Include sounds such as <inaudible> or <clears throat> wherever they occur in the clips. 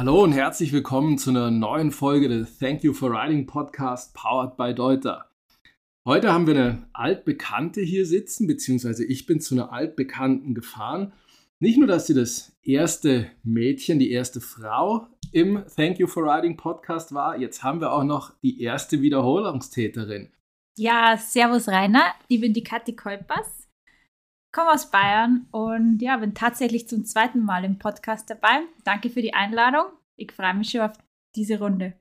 Hallo und herzlich willkommen zu einer neuen Folge des Thank You for Riding Podcast powered by Deuter. Heute haben wir eine altbekannte hier sitzen, beziehungsweise ich bin zu einer altbekannten gefahren. Nicht nur, dass sie das erste Mädchen, die erste Frau im Thank You for Riding Podcast war, jetzt haben wir auch noch die erste Wiederholungstäterin. Ja, servus Rainer, ich bin die Kathi Kolpers, komme aus Bayern und ja, bin tatsächlich zum zweiten Mal im Podcast dabei. Danke für die Einladung. Ich freue mich schon auf diese Runde.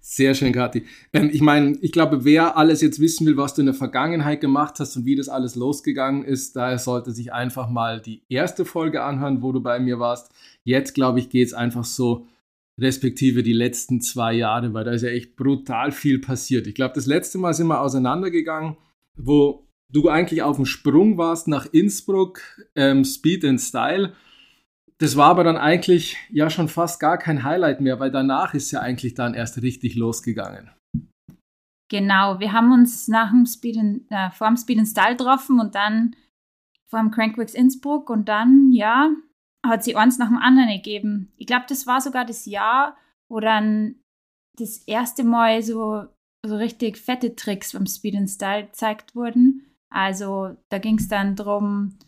Sehr schön, Kathi. Ähm, ich meine, ich glaube, wer alles jetzt wissen will, was du in der Vergangenheit gemacht hast und wie das alles losgegangen ist, daher sollte sich einfach mal die erste Folge anhören, wo du bei mir warst. Jetzt, glaube ich, geht es einfach so respektive die letzten zwei Jahre, weil da ist ja echt brutal viel passiert. Ich glaube, das letzte Mal sind wir auseinandergegangen, wo du eigentlich auf dem Sprung warst nach Innsbruck, ähm, Speed and Style. Das war aber dann eigentlich ja schon fast gar kein Highlight mehr, weil danach ist ja eigentlich dann erst richtig losgegangen. Genau, wir haben uns nach dem Speed and, äh, vor dem Speed and Style getroffen und dann vor dem Crankworks Innsbruck und dann, ja, hat sie eins nach dem anderen gegeben. Ich glaube, das war sogar das Jahr, wo dann das erste Mal so, so richtig fette Tricks beim Speed and Style gezeigt wurden. Also da ging es dann darum,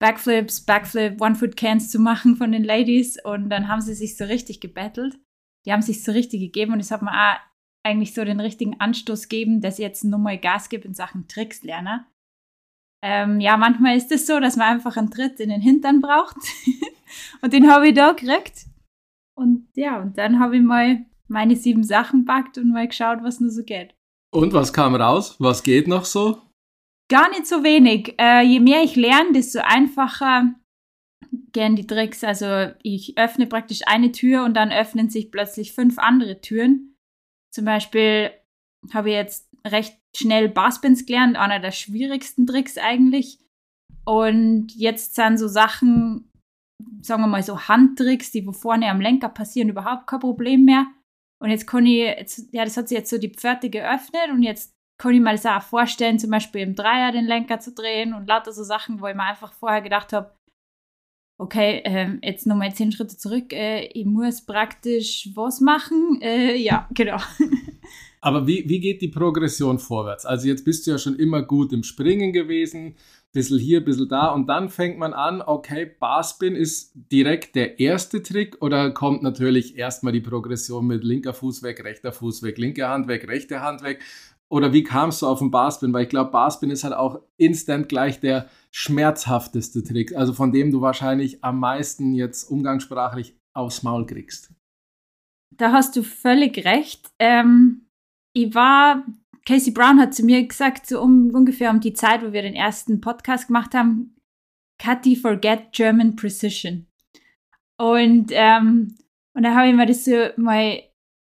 Backflips, Backflip, One-Foot-Cans zu machen von den Ladies und dann haben sie sich so richtig gebettelt. Die haben sich so richtig gegeben und es hat mir auch eigentlich so den richtigen Anstoß gegeben, dass ich jetzt nochmal Gas gebe in Sachen Tricks lerne. Ähm, ja, manchmal ist es so, dass man einfach einen Tritt in den Hintern braucht. <laughs> und den habe ich da gekriegt. Und ja, und dann habe ich mal meine sieben Sachen packt und mal geschaut, was nur so geht. Und was kam raus? Was geht noch so? Gar nicht so wenig. Äh, je mehr ich lerne, desto einfacher gehen die Tricks. Also ich öffne praktisch eine Tür und dann öffnen sich plötzlich fünf andere Türen. Zum Beispiel habe ich jetzt recht schnell Barspins gelernt, einer der schwierigsten Tricks eigentlich. Und jetzt sind so Sachen, sagen wir mal so Handtricks, die wo vorne am Lenker passieren, überhaupt kein Problem mehr. Und jetzt kann ich, jetzt, ja, das hat sich jetzt so die Pferde geöffnet und jetzt kann ich mir das auch vorstellen, zum Beispiel im Dreier den Lenker zu drehen und lauter so Sachen, wo ich mir einfach vorher gedacht habe, okay, äh, jetzt nochmal zehn Schritte zurück, äh, ich muss praktisch was machen. Äh, ja, <laughs> genau. Aber wie, wie geht die Progression vorwärts? Also jetzt bist du ja schon immer gut im Springen gewesen, bisschen hier, bisschen da und dann fängt man an, okay, Barspin ist direkt der erste Trick oder kommt natürlich erstmal die Progression mit linker Fuß weg, rechter Fuß weg, linke Hand weg, rechte Hand weg oder wie kamst du auf den Barspin? Weil ich glaube, Barspin ist halt auch instant gleich der schmerzhafteste Trick, also von dem du wahrscheinlich am meisten jetzt umgangssprachlich aufs Maul kriegst. Da hast du völlig recht. Ähm, ich war, Casey Brown hat zu mir gesagt, so um, ungefähr um die Zeit, wo wir den ersten Podcast gemacht haben, Katy forget German Precision. Und, ähm, und da habe ich mir das so mal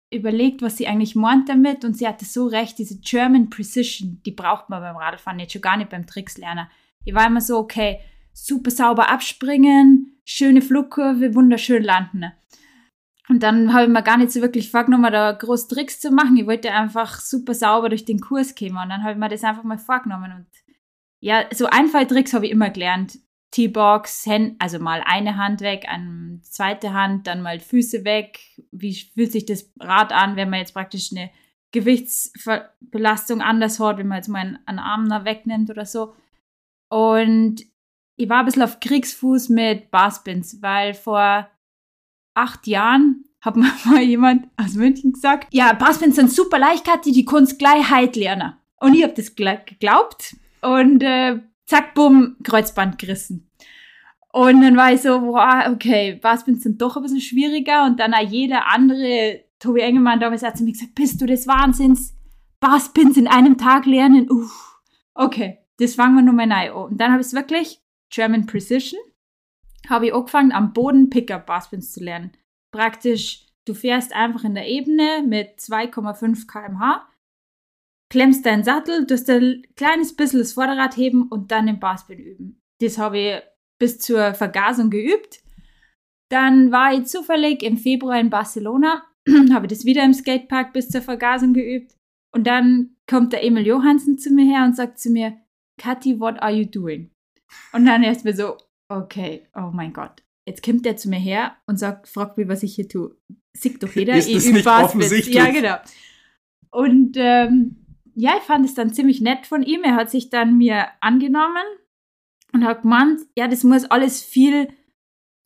überlegt, was sie eigentlich meint damit und sie hatte so recht, diese German Precision, die braucht man beim Radfahren jetzt schon gar nicht beim Trickslerner. Ich war immer so, okay, super sauber abspringen, schöne Flugkurve, wunderschön landen. Und dann habe ich mir gar nicht so wirklich vorgenommen, da groß Tricks zu machen. Ich wollte einfach super sauber durch den Kurs kommen. Und dann habe ich mir das einfach mal vorgenommen. Und ja, so Einfalltricks habe ich immer gelernt. T-Box, also mal eine Hand weg, eine zweite Hand, dann mal Füße weg. Wie fühlt sich das Rad an, wenn man jetzt praktisch eine Gewichtsbelastung anders hat, wenn man jetzt mal einen Arm da wegnimmt oder so. Und ich war ein bisschen auf Kriegsfuß mit Barspins, weil vor acht Jahren hat mir <laughs> mal jemand aus München gesagt, ja, Barspins sind super leicht, Kathi, die Kunst gleich halt lernen. Und ich habe das geglaubt und äh, zack, bumm, Kreuzband gerissen. Und dann war ich so, wow, okay, Barspins sind doch ein bisschen schwieriger. Und dann auch jeder andere, Tobi Engelmann damals hat zu mir gesagt, bist du des Wahnsinns? Barspins in einem Tag lernen? Uff. Okay, das fangen wir nochmal neu an. Und dann habe ich es wirklich, German Precision, habe ich angefangen, am Boden Pickup Barspins zu lernen. Praktisch, du fährst einfach in der Ebene mit 2,5 km/h, klemmst deinen Sattel, tust ein kleines bisschen das Vorderrad heben und dann den Barspin üben. Das habe ich bis zur Vergasung geübt. Dann war ich zufällig im Februar in Barcelona, <clears throat> habe das wieder im Skatepark bis zur Vergasung geübt. Und dann kommt der Emil Johansen zu mir her und sagt zu mir, Kathi, what are you doing? Und dann erst mir so, okay, oh mein Gott. Jetzt kommt der zu mir her und sagt, fragt mich, was ich hier tue. Sieht doch jeder. Ist ich das üb nicht Basketball. offensichtlich? Ja, genau. Und ähm, ja, ich fand es dann ziemlich nett von ihm. Er hat sich dann mir angenommen und hat gemeint, ja, das muss alles viel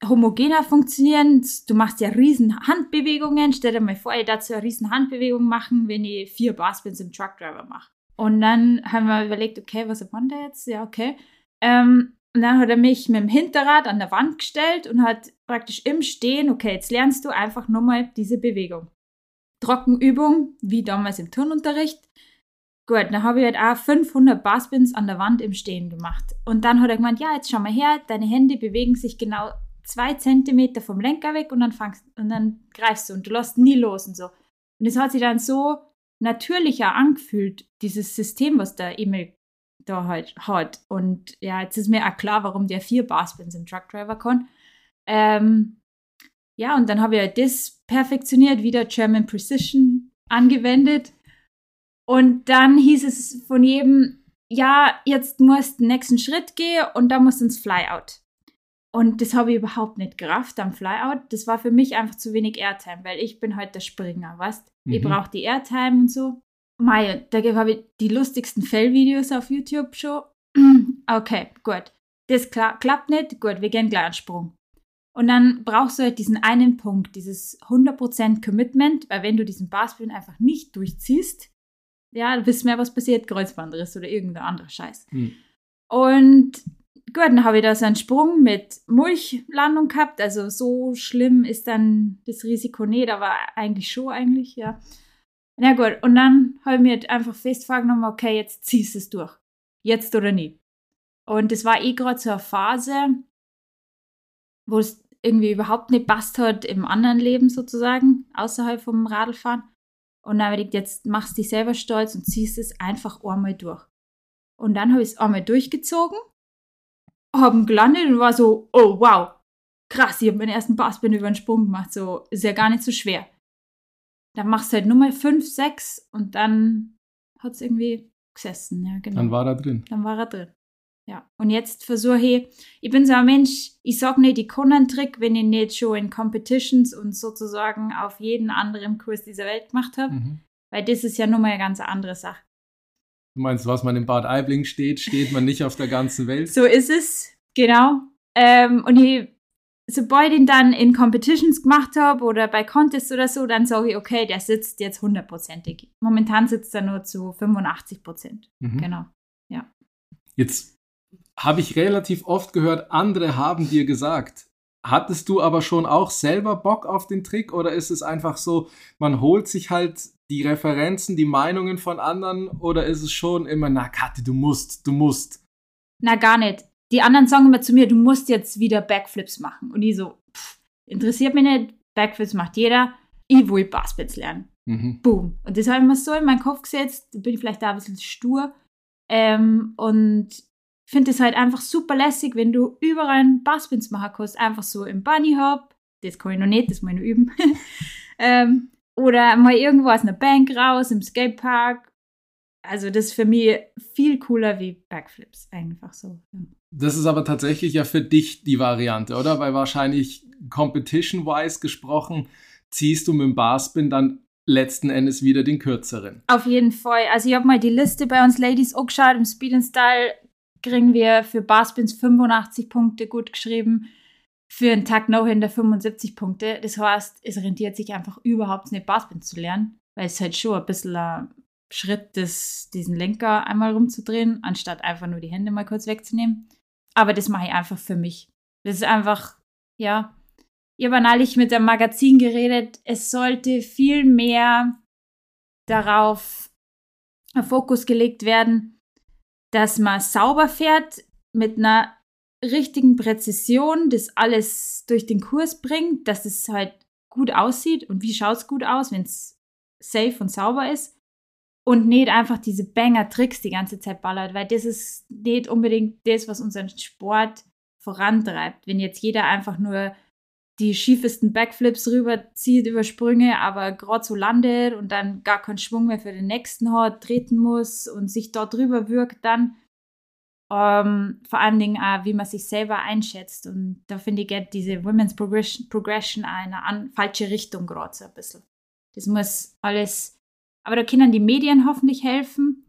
homogener funktionieren. Du machst ja riesen Handbewegungen. Stell dir mal vor, ich dazu eine riesen Handbewegung machen, wenn ich vier Barspins im Truckdriver mache. Und dann haben wir überlegt, okay, was waren da jetzt? Ja, okay. Ähm, und dann hat er mich mit dem Hinterrad an der Wand gestellt und hat praktisch im Stehen, okay, jetzt lernst du einfach nur mal diese Bewegung. Trockenübung, wie damals im Turnunterricht. Gut, dann habe ich halt auch 500 Barspins an der Wand im Stehen gemacht. Und dann hat er gemeint, ja, jetzt schau mal her, deine Hände bewegen sich genau zwei Zentimeter vom Lenker weg und dann fangst und dann greifst du und du lässt nie los und so. Und es hat sich dann so natürlicher angefühlt, dieses System, was der Emil da halt hat. Und ja, jetzt ist mir auch klar, warum der vier Barspins im Truckdriver kann. Ähm, ja, und dann habe ich halt das perfektioniert, wieder German Precision angewendet. Und dann hieß es von jedem, ja, jetzt musst du den nächsten Schritt gehen und dann musst du ins Flyout. Und das habe ich überhaupt nicht gerafft am Flyout. Das war für mich einfach zu wenig Airtime, weil ich bin halt der Springer, weißt Ich Mhm. brauche die Airtime und so. Mei, da habe ich die lustigsten Fellvideos auf YouTube schon. <clears throat> Okay, gut. Das kla klappt nicht. Gut, wir gehen gleich einen Sprung. Und dann brauchst du halt diesen einen Punkt, dieses 100% Commitment, weil wenn du diesen Barspin einfach nicht durchziehst, ja, du wisst mehr, was passiert, Kreuzbandriss oder irgendein anderer Scheiß. Hm. Und gut, dann habe ich da so einen Sprung mit Mulchlandung gehabt. Also so schlimm ist dann das Risiko nicht, aber eigentlich schon eigentlich, ja. Na gut, und dann habe ich mir halt einfach fest vorgenommen, okay, jetzt ziehst du es durch. Jetzt oder nie. Und das war eh gerade so eine Phase, wo es irgendwie überhaupt nicht passt hat im anderen Leben sozusagen, außerhalb vom Radlfahren. Und dann habe ich gedacht, jetzt machst du dich selber stolz und ziehst es einfach einmal durch. Und dann habe ich es einmal durchgezogen, habe gelandet und war so, oh wow, krass, ich habe meinen ersten Barspin über den Sprung gemacht, so ist ja gar nicht so schwer. Dann machst du halt nur mal fünf, sechs und dann hat es irgendwie gesessen, ja genau. Dann war er drin. Dann war er drin. Ja. Und jetzt versuche ich, ich bin so ein Mensch, ich sag nicht, ich kann einen Trick, wenn ich nicht schon in Competitions und sozusagen auf jeden anderen Kurs dieser Welt gemacht habe. Mhm. Weil das ist ja nun mal eine ganz andere Sache. Du meinst, was man in Bad Aibling steht, steht man nicht auf der ganzen Welt? So ist es, genau. Ähm, und ich, sobald ich ihn dann in Competitions gemacht habe oder bei Contests oder so, dann sage ich, okay, der sitzt jetzt hundertprozentig. Momentan sitzt er nur zu 85 Prozent. Mhm. Genau. Jetzt habe ich relativ oft gehört, andere haben dir gesagt. Hattest du aber schon auch selber Bock auf den Trick oder ist es einfach so, man holt sich halt die Referenzen, die Meinungen von anderen oder ist es schon immer, na Kathi, du musst, du musst. Na, gar nicht. Die anderen sagen immer zu mir, du musst jetzt wieder Backflips machen. Und ich so, pff, interessiert mich nicht. Backflips macht jeder. Ich will Baskets lernen. Mhm. Boom. Und das habe ich mir so in meinen Kopf gesetzt. Bin ich vielleicht da ein bisschen stur. Ähm, und finde es halt einfach super lässig, wenn du überall einen Baskets machen kannst. Einfach so im Bunny Hop. Das kann ich noch nicht, das muss ich noch üben. <laughs> ähm, oder mal irgendwo aus einer Bank raus, im Skatepark. Also das ist für mich viel cooler wie Backflips. Einfach so. Das ist aber tatsächlich ja für dich die Variante, oder? Weil wahrscheinlich competition-wise gesprochen, ziehst du mit dem Barspin dann letzten Endes wieder den kürzeren. Auf jeden Fall. Also ich habe mal die Liste bei uns Ladies angeschaut. Im Speed and Style kriegen wir für Barspins 85 Punkte gut geschrieben. Für einen Tag No-Hinder 75 Punkte. Das heißt, es rentiert sich einfach überhaupt nicht, Barspins zu lernen. Weil es halt schon ein bisschen ein Schritt ist, diesen Lenker einmal rumzudrehen, anstatt einfach nur die Hände mal kurz wegzunehmen. Aber das mache ich einfach für mich. Das ist einfach, ja. Ich habe neulich mit dem Magazin geredet, es sollte viel mehr darauf Fokus gelegt werden, dass man sauber fährt mit einer richtigen Präzision, das alles durch den Kurs bringt, dass es halt gut aussieht und wie schaut es gut aus, wenn es safe und sauber ist und nicht einfach diese Banger-Tricks die ganze Zeit ballert, weil das ist nicht unbedingt das, was unseren Sport vorantreibt. Wenn jetzt jeder einfach nur die schiefesten Backflips rüberzieht über Sprünge, aber gerade so landet und dann gar keinen Schwung mehr für den nächsten hat, treten muss und sich dort drüber wirkt dann. ähm, vor allen Dingen auch, wie man sich selber einschätzt. Und da finde ich, geht diese Women's Progression, Progression in eine falsche Richtung gerade so ein bisschen. Das muss alles, aber da können die Medien hoffentlich helfen,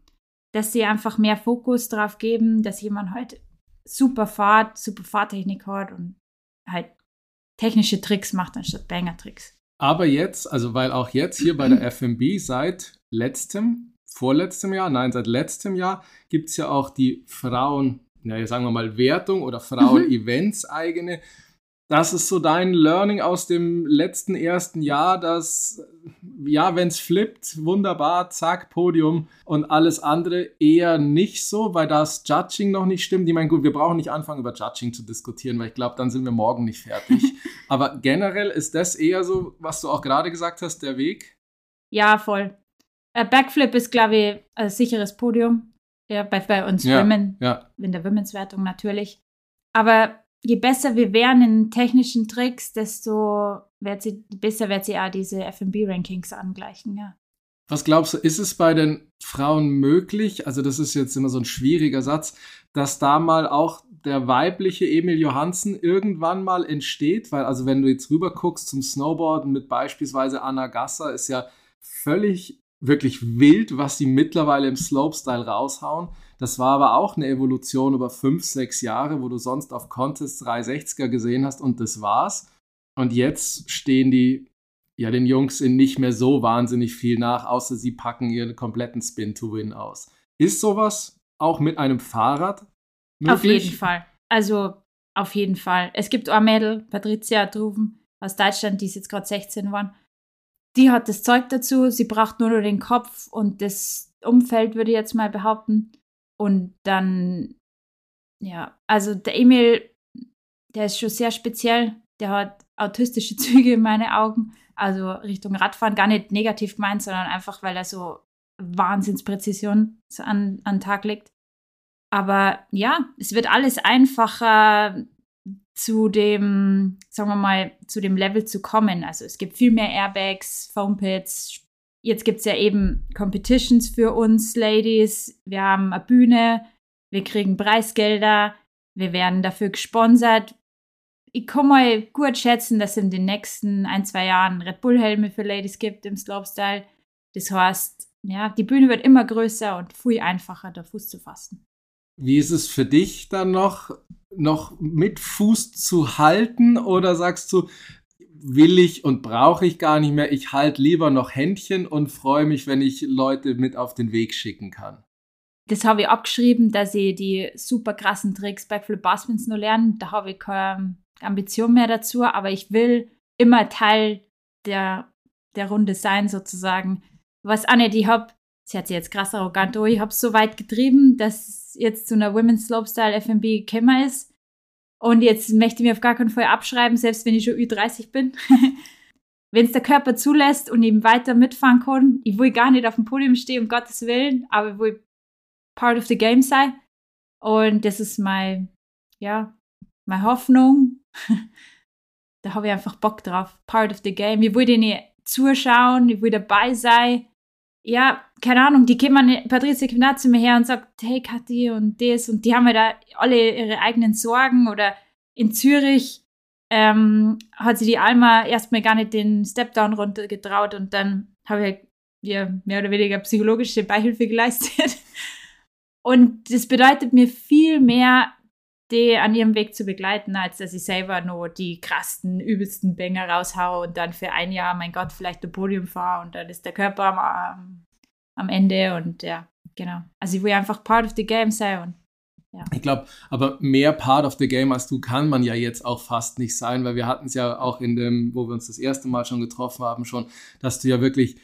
dass sie einfach mehr Fokus darauf geben, dass jemand halt super Fahrt, super Fahrtechnik hat und halt technische Tricks macht anstatt Banger-Tricks. Aber jetzt, also weil auch jetzt hier bei der <clears throat> FMB seit letztem, vorletztem Jahr, nein, seit letztem Jahr gibt es ja auch die Frauen, naja, sagen wir mal Wertung oder Frauen-Events eigene. Das ist so dein Learning aus dem letzten ersten Jahr, dass, ja, wenn es flippt, wunderbar, zack, Podium und alles andere eher nicht so, weil das Judging noch nicht stimmt. Ich meine, gut, wir brauchen nicht anfangen, über Judging zu diskutieren, weil ich glaube, dann sind wir morgen nicht fertig. <laughs> Aber generell ist das eher so, was du auch gerade gesagt hast, der Weg? Ja, voll. Äh, Backflip ist, glaube ich, ein sicheres Podium. Ja, bei, bei uns Ja, Women, ja. in der Women's-Wertung natürlich. Aber je besser wir wären in technischen Tricks, desto wird sie, besser wird sie auch diese FB-Rankings angleichen, ja. Was glaubst du, ist es bei den Frauen möglich, also das ist jetzt immer so ein schwieriger Satz, dass da mal auch der weibliche Emil Johansen irgendwann mal entsteht? Weil, also wenn du jetzt rüber guckst zum Snowboarden mit beispielsweise Anna Gasser, ist ja völlig wirklich wild, was sie mittlerweile im Slopestyle raushauen. Das war aber auch eine Evolution über fünf, sechs Jahre, wo du sonst auf Contest 360er gesehen hast und das war's. Und jetzt stehen die ja den Jungs in nicht mehr so wahnsinnig viel nach, außer sie packen ihren kompletten Spin to Win aus. Ist sowas auch mit einem Fahrrad möglich? Auf jeden Fall. Also auf jeden Fall. Es gibt ein Mädel, Patricia Druven aus Deutschland, die ist jetzt gerade 16 geworden. Die hat das Zeug dazu. Sie braucht nur noch den Kopf und das Umfeld, würde ich jetzt mal behaupten. Und dann, ja, also der Emil, der ist schon sehr speziell. Der hat autistische <laughs> Züge in meinen Augen. Also Richtung Radfahren, gar nicht negativ gemeint, sondern einfach, weil er so Wahnsinnspräzision an, an den Tag legt. Aber ja, es wird alles einfacher zu dem, sagen wir mal, zu dem Level zu kommen. Also es gibt viel mehr Airbags, Foampits. Jetzt gibt es ja eben Competitions für uns Ladies. Wir haben eine Bühne, wir kriegen Preisgelder, wir werden dafür gesponsert. Ich kann mal gut schätzen, dass es in den nächsten ein, zwei Jahren Red Bull-Helme für Ladies gibt im Slopestyle. Das heißt, ja, die Bühne wird immer größer und viel einfacher, da Fuß zu fassen. Wie ist es für dich dann noch, noch mit Fuß zu halten oder sagst du, will ich und brauche ich gar nicht mehr, ich halte lieber noch Händchen und freue mich, wenn ich Leute mit auf den Weg schicken kann? Das habe ich abgeschrieben, dass ich die super krassen Tricks Backflip Basswins nur lernen. Da habe ich keine Ambition mehr dazu, aber ich will immer Teil der, der Runde sein, sozusagen. Was auch nicht, ich habe, sie hat sich jetzt krass arrogant, oh, ich habe es so weit getrieben, dass es jetzt zu einer Women's Slopestyle FMB gekommen ist. Und jetzt möchte ich mir auf gar keinen Fall abschreiben, selbst wenn ich schon Ü30 bin. <laughs> wenn es der Körper zulässt und eben weiter mitfahren kann. Ich will gar nicht auf dem Podium stehen, um Gottes Willen, aber ich will part of the game sein. Und das ist mein, ja, meine Hoffnung. <laughs> da habe ich einfach Bock drauf. Part of the game. Ich will denen zuschauen, ich will dabei sein. Ja, keine Ahnung, die kommen, Patricia kommt auch zu mir her und sagt, hey Kathi und das und die haben ja da alle ihre eigenen Sorgen oder in Zürich ähm, hat sie die Alma erstmal gar nicht den Stepdown runtergetraut und dann habe ich ja, mehr oder weniger psychologische Beihilfe geleistet. <laughs> Und das bedeutet mir viel mehr, die an ihrem Weg zu begleiten, als dass ich selber nur die krassen, übelsten Bänger raushaue und dann für ein Jahr, mein Gott, vielleicht ein Podium fahre und dann ist der Körper am, am Ende und ja, genau. Also ich will einfach part of the game sein und ja. Ich glaube, aber mehr Part of the Game als du kann man ja jetzt auch fast nicht sein, weil wir hatten es ja auch in dem, wo wir uns das erste Mal schon getroffen haben, schon, dass du ja wirklich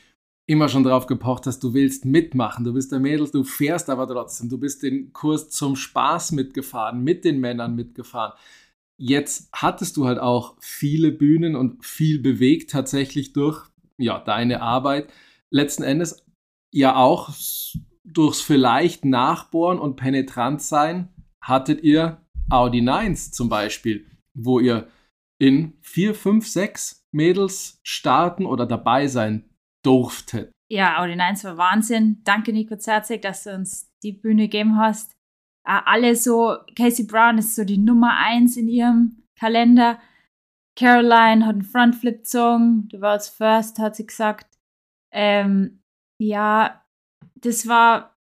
immer schon drauf gepocht hast, du willst mitmachen, du bist der Mädel, du fährst aber trotzdem, du bist den Kurs zum Spaß mitgefahren, mit den Männern mitgefahren. Jetzt hattest du halt auch viele Bühnen und viel bewegt tatsächlich durch ja, deine Arbeit. Letzten Endes ja auch durchs vielleicht Nachbohren und penetrant sein hattet ihr Audi 9s zum Beispiel, wo ihr in vier, fünf, sechs Mädels starten oder dabei sein durftet. Ja, Audi 9 war Wahnsinn. Danke, Nico Zerzig, dass du uns die Bühne gegeben hast. Äh, alle so, Casey Brown ist so die Nummer eins in ihrem Kalender. Caroline hat einen Frontflip gezogen, The World's First, hat sie gesagt. Ähm, ja, das war,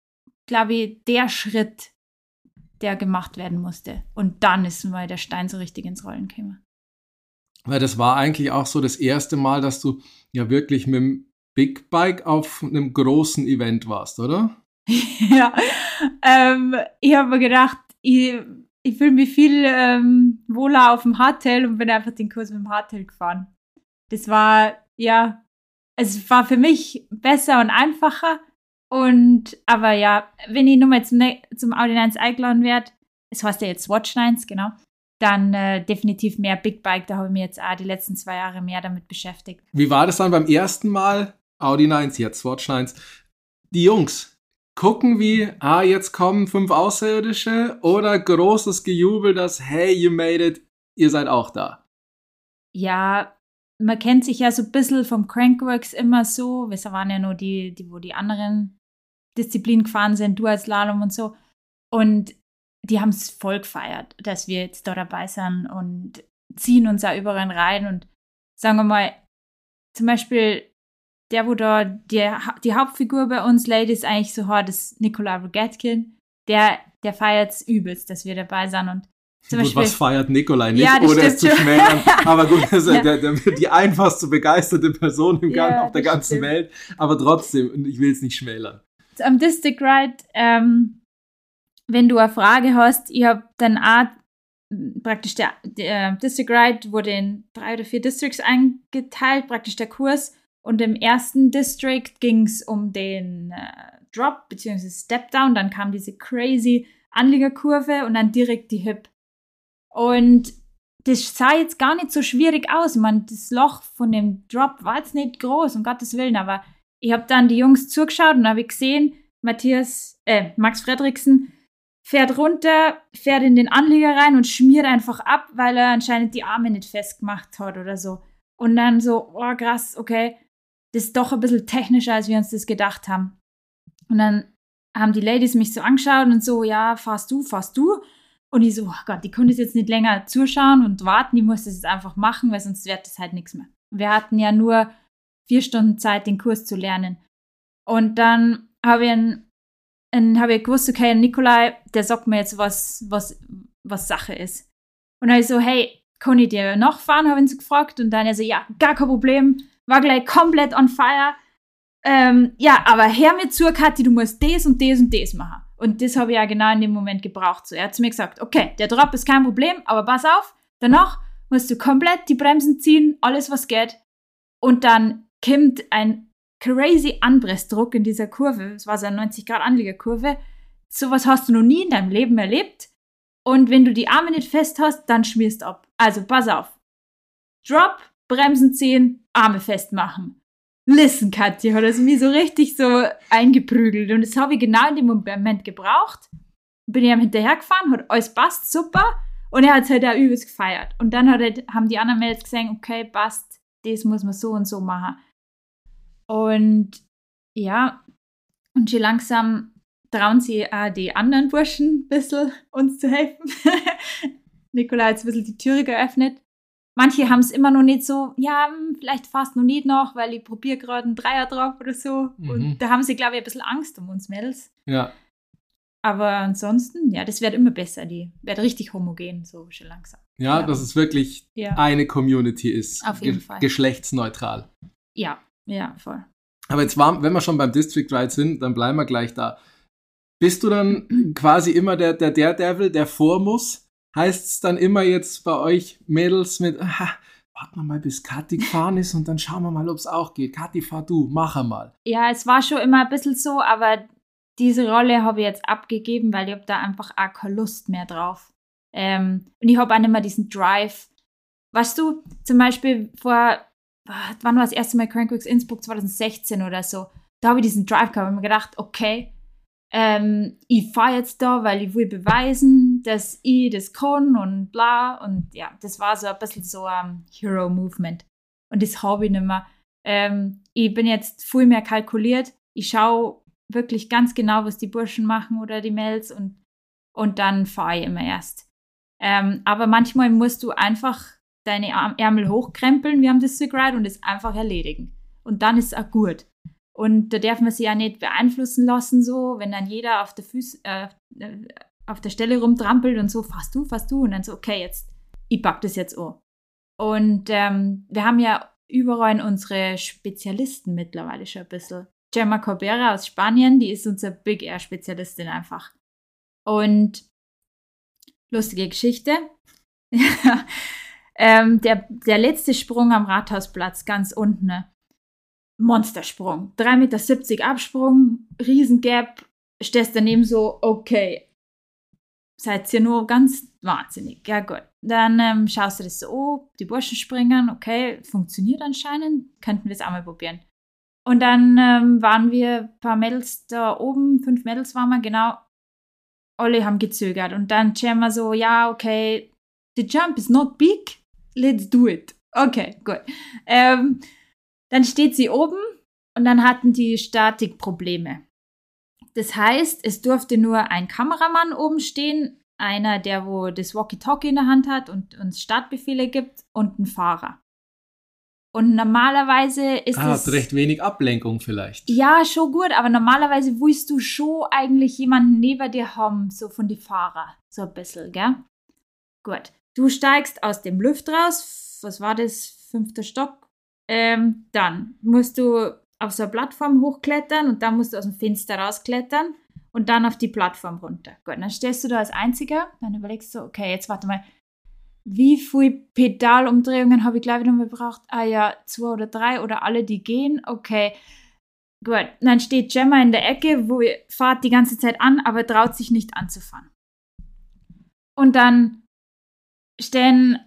glaube ich, der Schritt, der gemacht werden musste. Und dann ist mal der Stein so richtig ins Rollen gekommen. Weil das war eigentlich auch so das erste Mal, dass du ja wirklich mit dem Big Bike auf einem großen Event warst, oder? <laughs> ja, ähm, ich habe mir gedacht, ich, ich fühle mich viel ähm, wohler auf dem Hardtail und bin einfach den Kurs mit dem Hardtail gefahren. Das war, ja, es war für mich besser und einfacher. Und, aber ja, wenn ich nochmal zum, zum Audi 9 eingeladen werde, es heißt ja jetzt Watch 9, genau, dann äh, definitiv mehr Big Bike. Da habe ich mir jetzt auch die letzten zwei Jahre mehr damit beschäftigt. Wie war das dann beim ersten Mal? Audi 9, jetzt Watch 9. Die Jungs gucken wie, ah, jetzt kommen fünf Außerirdische oder großes Gejubel, dass, hey, you made it, ihr seid auch da. Ja, man kennt sich ja so ein bisschen vom Crankworks immer so. Wir waren ja nur die, die, wo die anderen Disziplinen gefahren sind, du als Lalom und so. Und die haben es voll gefeiert, dass wir jetzt da dabei sind und ziehen uns da überall rein und sagen wir mal, zum Beispiel der, wo da die, die Hauptfigur bei uns Lady ist eigentlich so hart, ist Nikolai Rogatkin. Der, der feiert es übelst, dass wir dabei sind und zum gut, was feiert Nikolai nicht, ja, ohne es zu schmälern. Aber gut, das <laughs> ist ja. der, der, die einfachste begeisterte Person im Gang ja, auf der ganzen stimmt. Welt. Aber trotzdem, ich will es nicht schmälern. Am District Ride ähm, wenn du eine Frage hast, ich habe dann auch praktisch der, der District Ride wurde in drei oder vier Districts eingeteilt, praktisch der Kurs. Und im ersten District ging es um den äh, Drop bzw. Step Down. Dann kam diese crazy Anliegerkurve und dann direkt die Hip. Und das sah jetzt gar nicht so schwierig aus. Man, das Loch von dem Drop war jetzt nicht groß, um Gottes Willen, aber ich habe dann die Jungs zugeschaut und habe gesehen, Matthias, äh, Max Fredriksen fährt runter, fährt in den Anlieger rein und schmiert einfach ab, weil er anscheinend die Arme nicht festgemacht hat oder so. Und dann so, oh krass, okay, das ist doch ein bisschen technischer, als wir uns das gedacht haben. Und dann haben die Ladies mich so angeschaut und so, ja, fahrst du, fahrst du. Und ich so, oh Gott, die konnte jetzt nicht länger zuschauen und warten, die muss das jetzt einfach machen, weil sonst wird das halt nichts mehr. Wir hatten ja nur vier Stunden Zeit, den Kurs zu lernen. Und dann habe ich habe ich gewusst, okay, Nikolai, der sagt mir jetzt, was, was, was Sache ist. Und dann habe ich so, hey, kann ich dir noch fahren, habe ich ihn so gefragt. Und dann er so, ja, gar kein Problem. War gleich komplett on fire. Ähm, ja, aber her mir zur, Kathi, du musst das und das und das machen. Und das habe ich ja genau in dem Moment gebraucht. So, er hat zu mir gesagt, okay, der Drop ist kein Problem, aber pass auf, danach musst du komplett die Bremsen ziehen, alles was geht. Und dann kommt ein crazy Anpressdruck in dieser Kurve. Es war so eine 90 Grad Anliegerkurve. Sowas hast du noch nie in deinem Leben erlebt. Und wenn du die Arme nicht fest hast, dann schmierst ab. Also pass auf. Drop, Bremsen ziehen, Arme festmachen. Listen, Katja, hat es mir so richtig so eingeprügelt. Und das habe ich genau in dem Moment gebraucht. Bin ich ihm hinterhergefahren, hat alles passt, super. Und er hat es halt auch übelst gefeiert. Und dann er, haben die anderen Mädels gesagt, okay, passt, das muss man so und so machen. Und ja, und schon langsam trauen sie auch die anderen Burschen ein bisschen uns zu helfen. <laughs> Nikolai hat ein bisschen die Türe geöffnet. Manche haben es immer noch nicht so, ja, hm, vielleicht fast noch nicht noch, weil ich probiere gerade einen Dreier drauf oder so. Mhm. Und da haben sie, glaube ich, ein bisschen Angst um uns Mädels. Ja. Aber ansonsten, ja, das wird immer besser. Die wird richtig homogen, so schon langsam. Ja, ja. dass es wirklich ja. eine Community ist. Auf jeden Ge Fall. Geschlechtsneutral. Ja, ja, voll. Aber jetzt war, wenn wir schon beim District Ride sind, dann bleiben wir gleich da. Bist du dann <clears throat> quasi immer der, der Daredevil, der vor muss? Heißt es dann immer jetzt bei euch Mädels mit, aha, warten wir mal, bis Kathi gefahren ist und dann schauen wir mal, ob es auch geht. Kathi, fahr du, mach mal. Ja, es war schon immer ein bisschen so, aber diese Rolle habe ich jetzt abgegeben, weil ich habe da einfach auch keine Lust mehr drauf. Ähm, und ich habe auch nicht mehr diesen Drive. Weißt du, zum Beispiel vor wann war das erste Mal Crankworks Innsbruck? 2016 oder so. Da habe ich diesen Drive gehabt und mir gedacht, okay, ähm, ich fahre jetzt da, weil ich will beweisen, dass ich das kann und bla. Und ja, das war so ein bisschen so ein Hero-Movement. Und das habe ich nicht mehr. Ähm, ich bin jetzt viel mehr kalkuliert. Ich schaue wirklich ganz genau, was die Burschen machen oder die Mails und, und dann fahre ich immer erst. Ähm, aber manchmal musst du einfach deine Ärmel hochkrempeln, wir haben das so gerade, und es einfach erledigen. Und dann ist es auch gut. Und da darf man sich ja nicht beeinflussen lassen, so, wenn dann jeder auf der, Füß, äh, auf der Stelle rumtrampelt und so, fast du, fast du, und dann so, okay, jetzt, ich pack das jetzt an. Und ähm, wir haben ja überall unsere Spezialisten mittlerweile schon ein bisschen. Gemma Corbera aus Spanien, die ist unser Big Air Spezialistin einfach. Und lustige Geschichte. <laughs> ähm, der, der letzte Sprung am Rathausplatz, ganz unten. Ne? Monstersprung. 3,70 Meter Absprung, Riesengap. Stehst daneben so, okay. Seid ihr nur ganz wahnsinnig. Ja, gut. Dann ähm, schaust du das so an, die Burschen springen, okay, funktioniert anscheinend, könnten wir es auch mal probieren. Und dann ähm, waren wir ein paar Mädels da oben, fünf Mädels waren wir, genau. Alle haben gezögert. Und dann wir so, ja, okay, the jump is not big, let's do it. Okay, gut. Ähm, dann steht sie oben und dann hatten die Statikprobleme. Das heißt, es durfte nur ein Kameramann oben stehen, einer, der wo das Walkie-Talkie in der Hand hat und uns Startbefehle gibt und ein Fahrer. Und normalerweise ist ah, es. recht wenig Ablenkung vielleicht. Ja, schon gut, aber normalerweise willst du schon eigentlich jemanden neben dir haben, so von die Fahrer. So ein bisschen, gell? Gut. Du steigst aus dem Lüft raus. Was war das? Fünfter Stock. Ähm, dann musst du auf so eine Plattform hochklettern und dann musst du aus dem Fenster rausklettern und dann auf die Plattform runter. Gut, dann stehst du da als Einziger, dann überlegst du, okay, jetzt warte mal, wie viele Pedalumdrehungen habe ich gleich wieder gebraucht? Ah ja, zwei oder drei oder alle, die gehen. Okay, gut. Dann steht Gemma in der Ecke, wo ihr fahrt die ganze Zeit an, aber traut sich nicht anzufahren. Und dann stehen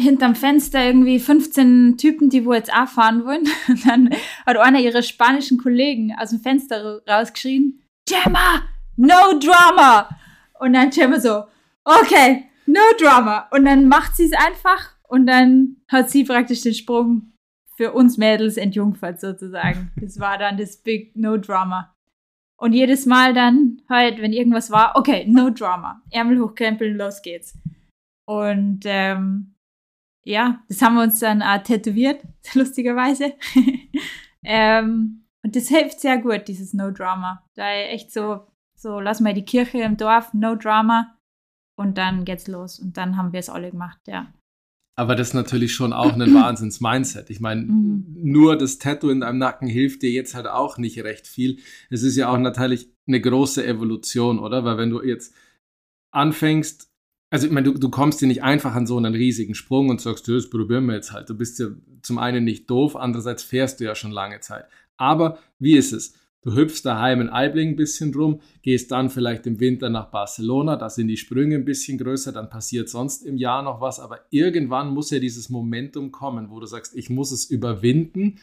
hinterm Fenster irgendwie 15 Typen, die wo jetzt auch fahren wollen. Und <laughs> dann hat einer ihrer spanischen Kollegen aus dem Fenster rausgeschrien, Gemma, no drama. Und dann Gemma so, okay, no drama. Und dann macht sie es einfach und dann hat sie praktisch den Sprung für uns Mädels entjungfert sozusagen. Das war dann das Big No Drama. Und jedes Mal dann halt, wenn irgendwas war, okay, no drama. Ärmel hochkrempeln, los geht's. Und ähm, ja, das haben wir uns dann äh, tätowiert, <laughs> lustigerweise. <laughs> ähm, und das hilft sehr gut, dieses No Drama. Da echt so, so lass mal die Kirche im Dorf, No Drama. Und dann geht's los. Und dann haben wir es alle gemacht, ja. Aber das ist natürlich schon auch ein Wahnsinns-Mindset. Ich meine, mhm. nur das Tattoo in deinem Nacken hilft dir jetzt halt auch nicht recht viel. Es ist ja auch natürlich eine große Evolution, oder? Weil wenn du jetzt anfängst, also ich meine, du, du kommst dir nicht einfach an so einen riesigen Sprung und sagst, das probieren wir jetzt halt. Du bist ja zum einen nicht doof, andererseits fährst du ja schon lange Zeit. Aber wie ist es? Du hüpfst daheim in Aibling ein bisschen rum, gehst dann vielleicht im Winter nach Barcelona, da sind die Sprünge ein bisschen größer, dann passiert sonst im Jahr noch was, aber irgendwann muss ja dieses Momentum kommen, wo du sagst, ich muss es überwinden.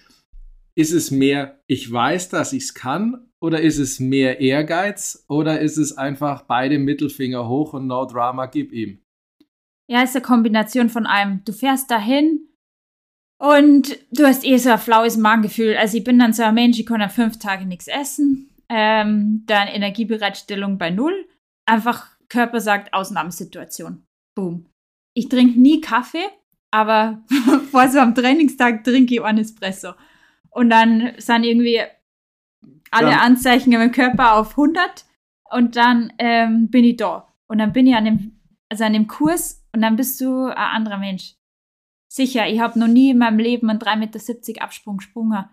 Ist es mehr, ich weiß, dass ich es kann, oder ist es mehr Ehrgeiz, oder ist es einfach beide Mittelfinger hoch und no drama, gib ihm? Ja, es ist eine Kombination von allem. Du fährst dahin, und du hast eh so ein flaues Magengefühl. Also ich bin dann so ein Mensch, ich kann dann fünf Tage nichts essen. Ähm, dann Energiebereitstellung bei null. Einfach Körper sagt Ausnahmesituation. Boom. Ich trinke nie Kaffee, aber <laughs> vor so einem Trainingstag trinke ich einen Espresso. Und dann sind irgendwie alle ja. Anzeichen in meinem Körper auf 100 und dann ähm, bin ich da. Und dann bin ich an dem, also an dem Kurs und dann bist du ein anderer Mensch. Sicher, ich habe noch nie in meinem Leben einen 3,70 Meter Absprung gesprungen.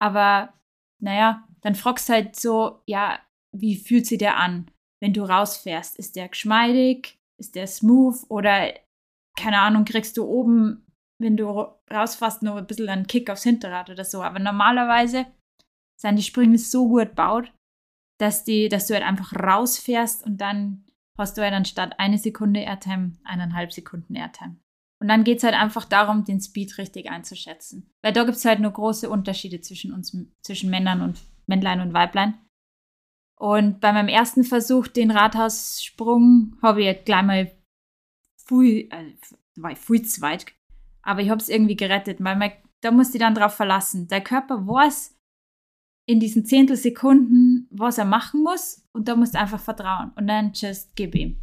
Aber naja, dann fragst du halt so, ja, wie fühlt sich der an, wenn du rausfährst? Ist der geschmeidig? Ist der smooth? Oder, keine Ahnung, kriegst du oben, wenn du rausfährst, noch ein bisschen einen Kick aufs Hinterrad oder so. Aber normalerweise sind die Sprünge so gut gebaut, dass, die, dass du halt einfach rausfährst und dann hast du halt anstatt eine Sekunde Airtime eineinhalb Sekunden Airtime. Und dann geht es halt einfach darum, den Speed richtig einzuschätzen. Weil da gibt es halt nur große Unterschiede zwischen uns, zwischen Männern und Männlein und Weiblein. Und bei meinem ersten Versuch, den Rathaussprung, habe ich gleich mal viel, äh, war ich viel zu weit. Aber ich habe es irgendwie gerettet, weil man, da musste ich dann drauf verlassen. Der Körper weiß in diesen Zehntelsekunden, was er machen muss. Und da musst du einfach vertrauen. Und dann just gib ihm.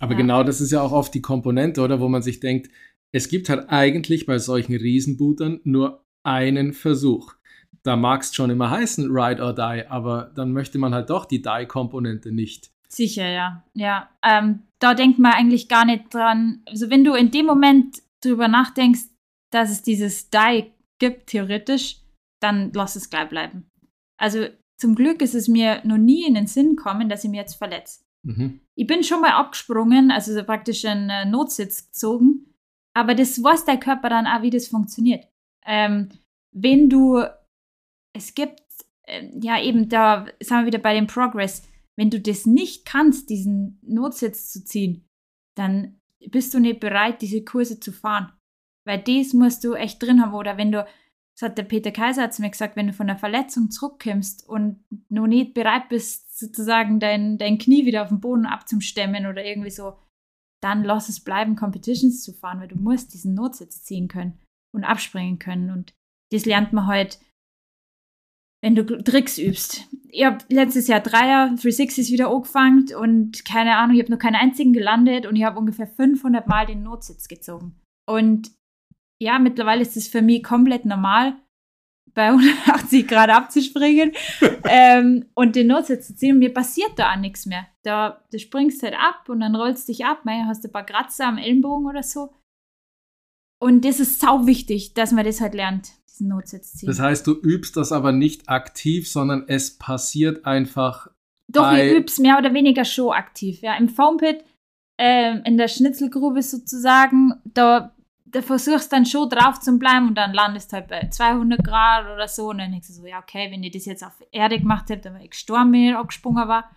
Aber Ja. genau das ist ja auch oft die Komponente, oder? Wo man sich denkt, es gibt halt eigentlich bei solchen Riesenbootern nur einen Versuch. Da mag es schon immer heißen, Ride or Die, aber dann möchte man halt doch die Die-Komponente nicht. Sicher, ja. Ja, ähm, da denkt man eigentlich gar nicht dran. Also wenn du in dem Moment drüber nachdenkst, dass es dieses Die gibt, theoretisch, dann lass es gleich bleiben. Also zum Glück ist es mir noch nie in den Sinn gekommen, dass ich mir jetzt verletze. Mhm. Ich bin schon mal abgesprungen, also so praktisch einen äh, Notsitz gezogen, aber das weiß der Körper dann auch, wie das funktioniert. Ähm, wenn du, es gibt, ähm, ja eben, da sind wir wieder bei dem Progress, wenn du das nicht kannst, diesen Notsitz zu ziehen, dann bist du nicht bereit, diese Kurse zu fahren. Weil das musst du echt drin haben. Oder wenn du, das hat der Peter Kaiser hat zu mir gesagt, wenn du von einer Verletzung zurückkommst und noch nicht bereit bist, sozusagen dein, dein Knie wieder auf den Boden abzustemmen oder irgendwie so, dann lass es bleiben, Competitions zu fahren, weil du musst diesen Notsitz ziehen können und abspringen können. Und das lernt man halt, wenn du Tricks übst. Ich habe letztes Jahr Dreier, 360s wieder angefangen und keine Ahnung, ich habe noch keinen einzigen gelandet und ich habe ungefähr 500 Mal den Notsitz gezogen. Und ja, mittlerweile ist es für mich komplett normal, bei 180 Grad abzuspringen <laughs> ähm, und den Notsitz zu ziehen. Mir passiert da auch nichts mehr. Da, du springst halt ab und dann rollst dich ab. Mei, hast du ein paar Kratzer am Ellenbogen oder so. Und das ist sau wichtig, dass man das halt lernt, diesen Notsitz ziehen. Das heißt, du übst das aber nicht aktiv, sondern es passiert einfach. Doch, ich üb's mehr oder weniger schon aktiv. Ja, im Foampit, ähm, in der Schnitzelgrube sozusagen, da, da versuchst dann schon drauf zu bleiben und dann landest halt bei 200 Grad oder so. Und dann denkst du so, ja, okay, wenn ich das jetzt auf Erde gemacht hätte, dann wäre ich gestorben, wenn ich abgesprungen war.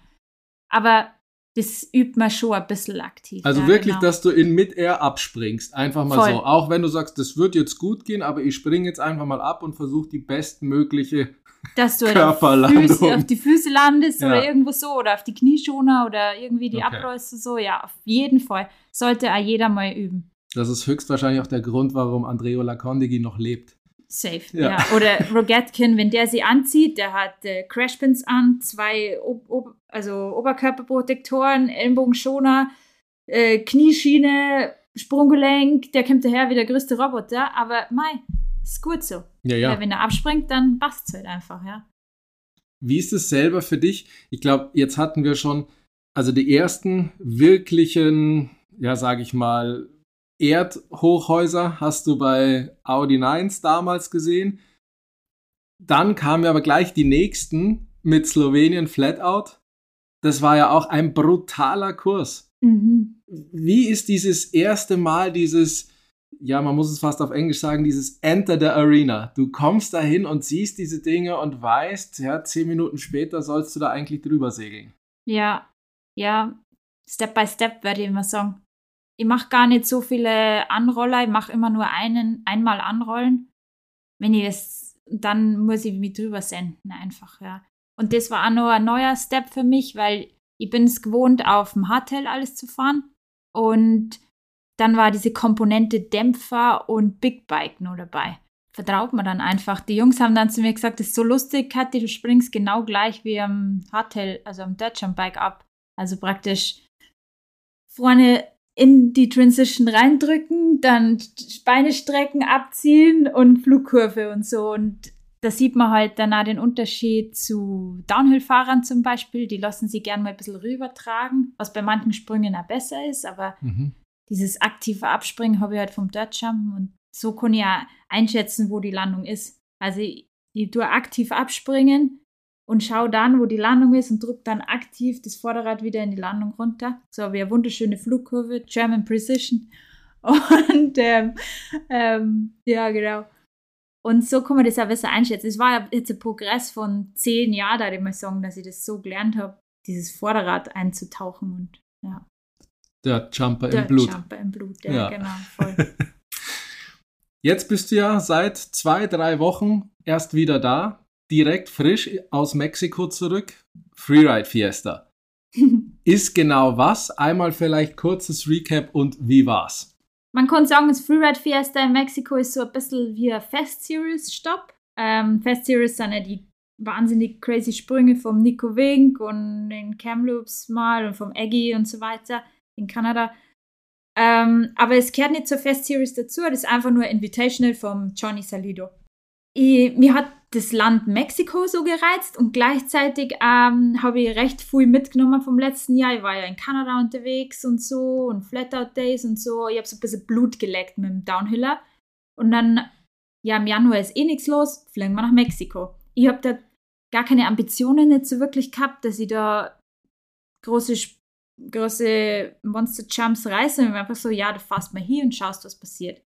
Aber das übt man schon ein bisschen aktiv. Also ja, wirklich, genau. dass du in Mid-Air abspringst. Einfach mal Voll. so. Auch wenn du sagst, das wird jetzt gut gehen, aber ich springe jetzt einfach mal ab und versuche die bestmögliche. dass du halt auf, Körperlandung. Füße, auf die Füße landest Ja. oder irgendwo so oder auf die Knieschoner oder irgendwie die Okay. abrollst so. Ja, auf jeden Fall. Sollte auch jeder mal üben. Das ist höchstwahrscheinlich auch der Grund, warum Andreo Lacondeghi noch lebt. Safe. Ja. Ja. Oder Rogatkin, wenn der sie anzieht, der hat äh, Crashpins an, zwei Ob Ob also Oberkörperprotektoren, Ellenbogenschoner, äh, Knieschiene, Sprunggelenk, der kommt daher wie der größte Roboter, aber mei, ist gut so. Ja, ja. Weil wenn er abspringt, dann passt es halt einfach, ja. Wie ist es selber für dich? Ich glaube, jetzt hatten wir schon, also die ersten wirklichen, ja, sage ich mal, Erdhochhäuser hast du bei Audi 9s damals gesehen. Dann kamen ja aber gleich die nächsten mit Slowenien Flatout. Das war ja auch ein brutaler Kurs. Mhm. Wie ist dieses erste Mal dieses, ja, man muss es fast auf Englisch sagen, dieses Enter the Arena? Du kommst dahin und siehst diese Dinge und weißt, ja, zehn Minuten später sollst du da eigentlich drüber segeln. Ja, ja, Step by Step werde ich immer sagen. Ich mache gar nicht so viele Anroller, ich mache immer nur einen, einmal anrollen. Wenn ich es, dann muss ich mich drüber senden, einfach, ja. Und das war auch noch ein neuer Step für mich, weil ich bin es gewohnt, auf dem Hardtail alles zu fahren. Und dann war diese Komponente Dämpfer und Big Bike nur dabei. Vertraut man dann einfach. Die Jungs haben dann zu mir gesagt, das ist so lustig, Kathi, du springst genau gleich wie am Hardtail, also am Dirtjump Bike ab. Also praktisch vorne in die Transition reindrücken, dann Beine strecken, abziehen und Flugkurve und so. Und da sieht man halt dann auch den Unterschied zu Downhill-Fahrern zum Beispiel. Die lassen sie gern mal ein bisschen rübertragen, was bei manchen Sprüngen auch besser ist, aber dieses aktive Abspringen habe ich halt vom Dirtjump und so kann ich auch einschätzen, wo die Landung ist. Also ich, ich tue aktiv abspringen und schaue dann, wo die Landung ist und drücke dann aktiv das Vorderrad wieder in die Landung runter. So habe ich eine wunderschöne Flugkurve, German Precision. <laughs> Und ähm, ähm, ja, genau. Und so kann man das auch besser einschätzen. Es war ja jetzt ein Progress von zehn Jahren, da ich mal sagen, dass ich das so gelernt habe, dieses Vorderrad einzutauchen und ja. Der Jumper Der im Blut. Jumper im Blut, ja, Ja. genau, voll. <laughs> Jetzt bist du ja seit zwei, drei Wochen erst wieder da, direkt frisch aus Mexiko zurück. Freeride Fiesta. <laughs> Ist genau was? Einmal vielleicht kurzes Recap und wie war's? Man kann sagen, das Freeride Fiesta in Mexiko ist so ein bisschen wie ein Fest Series Stopp. Ähm, Fest Series sind ja die wahnsinnig crazy Sprünge vom Nico Wink und den Kamloops mal und vom Eggy und so weiter. in Kanada. Ähm, aber es gehört nicht zur Fest Series dazu, das ist einfach nur Invitational vom Johnny Salido. Ich, mir hat das Land Mexiko so gereizt und gleichzeitig ähm, habe ich recht viel mitgenommen vom letzten Jahr. Ich war ja in Kanada unterwegs und so und Flatout Days und so. Ich habe so ein bisschen Blut geleckt mit dem Downhiller. Und dann, ja, im Januar ist eh nichts los, fliegen wir nach Mexiko. Ich habe da gar keine Ambitionen nicht so wirklich gehabt, dass ich da große, große Monster Jumps reiße. Ich war einfach so, ja, du fährst mal hier und schaust, was passiert.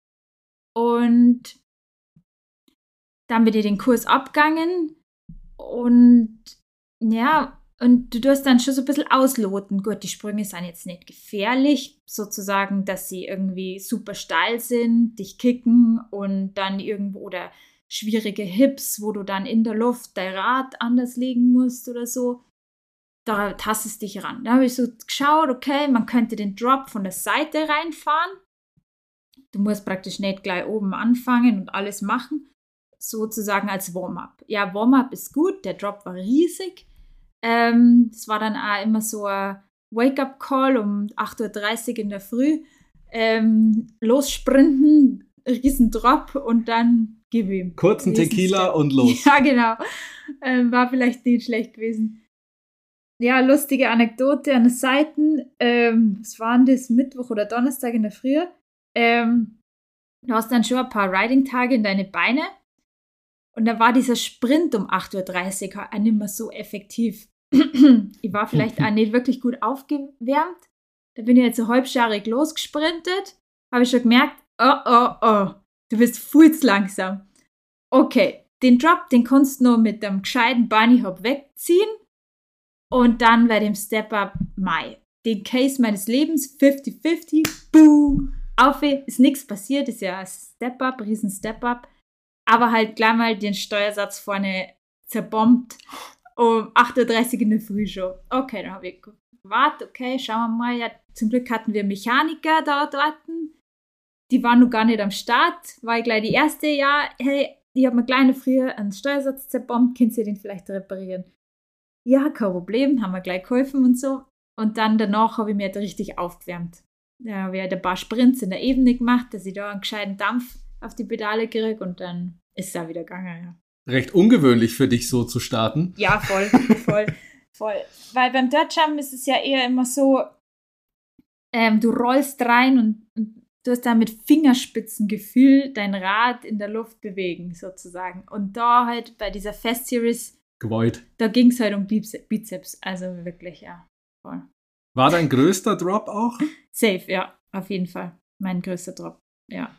Und dann bin ich den Kurs abgegangen und ja, und du tust dann schon so ein bisschen ausloten. Gut, die Sprünge sind jetzt nicht gefährlich, sozusagen, dass sie irgendwie super steil sind, dich kicken und dann irgendwo oder schwierige Hips, wo du dann in der Luft dein Rad anders legen musst oder so. Da tastest dich ran. Da habe ich so geschaut, okay, man könnte den Drop von der Seite reinfahren. Du musst praktisch nicht gleich oben anfangen und alles machen sozusagen als Warm-up. Ja, Warm-up ist gut, der Drop war riesig. Ähm, es war dann auch immer so ein Wake-up-Call um 8.30 Uhr in der Früh. Ähm, lossprinten, riesen Drop und dann gib ihm. Kurzen Tequila und los. <laughs> Ja, genau. Ähm, war vielleicht nicht schlecht gewesen. Ja, lustige Anekdote an den Seiten. Ähm, was waren das? Mittwoch oder Donnerstag in der Früh. Ähm, du hast dann schon ein paar Riding-Tage in deine Beine und da war dieser Sprint um 8.30 Uhr auch nicht mehr so effektiv. <clears throat> ich war vielleicht auch nicht wirklich gut aufgewärmt. Da bin ich jetzt so halbscharig losgesprintet. Habe ich schon gemerkt, oh, oh, oh, du bist viel zu langsam. Okay, den Drop, den kannst du nur mit einem gescheiten Bunny Hop wegziehen. Und dann bei dem Step-Up Mai. Den Case meines Lebens, 50-50, boom, auf, ist nichts passiert, ist ja ein Step-Up, riesen Step-Up aber halt gleich mal den Steuersatz vorne zerbombt um 8.30 Uhr in der Früh schon. Okay, dann habe ich gewartet, okay, schauen wir mal. Ja, zum Glück hatten wir Mechaniker da dort. Die waren noch gar nicht am Start. War ich gleich die erste, ja, hey, ich habe mir kleine früher einen Steuersatz zerbombt, könnt ihr den vielleicht reparieren? Ja, kein Problem, haben wir gleich geholfen und so. Und dann danach habe ich mir halt richtig aufgewärmt. Da habe ich halt ein paar Sprints in der Ebene gemacht, dass ich da einen gescheiten Dampf auf die Pedale gekriegt und dann ist es da wieder gegangen, ja. Recht ungewöhnlich für dich so zu starten. Ja, voll, voll, <laughs> voll. Weil beim Dirt Jump ist es ja eher immer so, ähm, du rollst rein und, und du hast da mit Fingerspitzengefühl dein Rad in der Luft bewegen, sozusagen. Und da halt bei dieser Fest Series, Gewollt. da ging es halt um Bizeps. Also wirklich, ja. Voll. War dein größter Drop auch? Safe, ja, auf jeden Fall. Mein größter Drop, ja.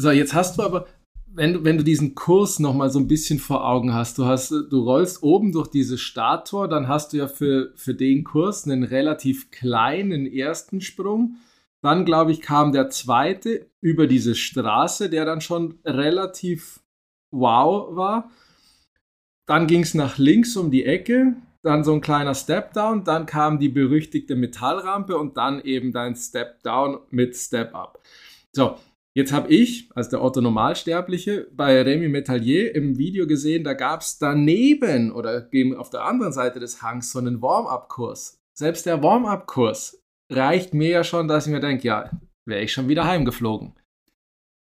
So, jetzt hast du aber, wenn du, wenn du diesen Kurs nochmal so ein bisschen vor Augen hast, du hast, du rollst oben durch dieses Starttor, dann hast du ja für, für den Kurs einen relativ kleinen ersten Sprung. Dann, glaube ich, kam der zweite über diese Straße, der dann schon relativ wow war. Dann ging es nach links um die Ecke, dann so ein kleiner Step Down, dann kam die berüchtigte Metallrampe und dann eben dein Step Down mit Step Up. So, Jetzt habe ich, als der Otto Normalsterbliche, bei Remy Metallier im Video gesehen, da gab es daneben oder auf der anderen Seite des Hangs so einen Warm-up-Kurs. Selbst der Warm-up-Kurs reicht mir ja schon, dass ich mir denke, ja, wäre ich schon wieder heimgeflogen.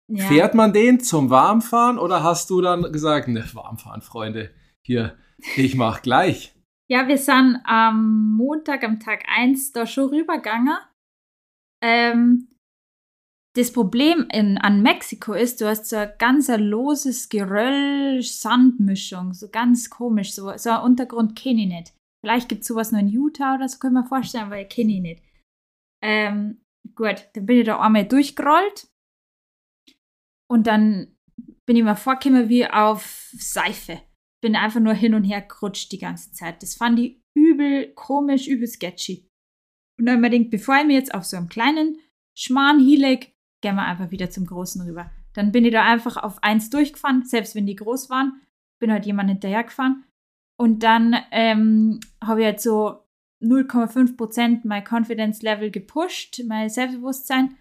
Ja. Fährt man den zum Warmfahren oder hast du dann gesagt, ne, Warmfahren, Freunde, hier, ich mach gleich. Ja, wir sind am Montag, am Tag 1 da schon rübergegangen. Ähm, das Problem in, an Mexiko ist, du hast so ein ganz loses Geröll-Sandmischung, so ganz komisch, so, so ein Untergrund kenne ich nicht. Vielleicht gibt es sowas nur in Utah oder so, können wir vorstellen, aber ich kenne ich nicht. Ähm, gut, dann bin ich da einmal durchgerollt und dann bin ich mir vorgekommen wie auf Seife. Bin einfach nur hin und her gerutscht die ganze Zeit. Das fand ich übel komisch, übel sketchy. Und dann habe ich mir gedacht, bevor ich mir jetzt auf so einem kleinen Schmarrn hielig gehen wir einfach wieder zum Großen rüber. Dann bin ich da einfach auf eins durchgefahren, selbst wenn die groß waren. Bin halt jemand hinterhergefahren. Und dann ähm, habe ich halt so 0,5% mein Confidence Level gepusht, mein Selbstbewusstsein.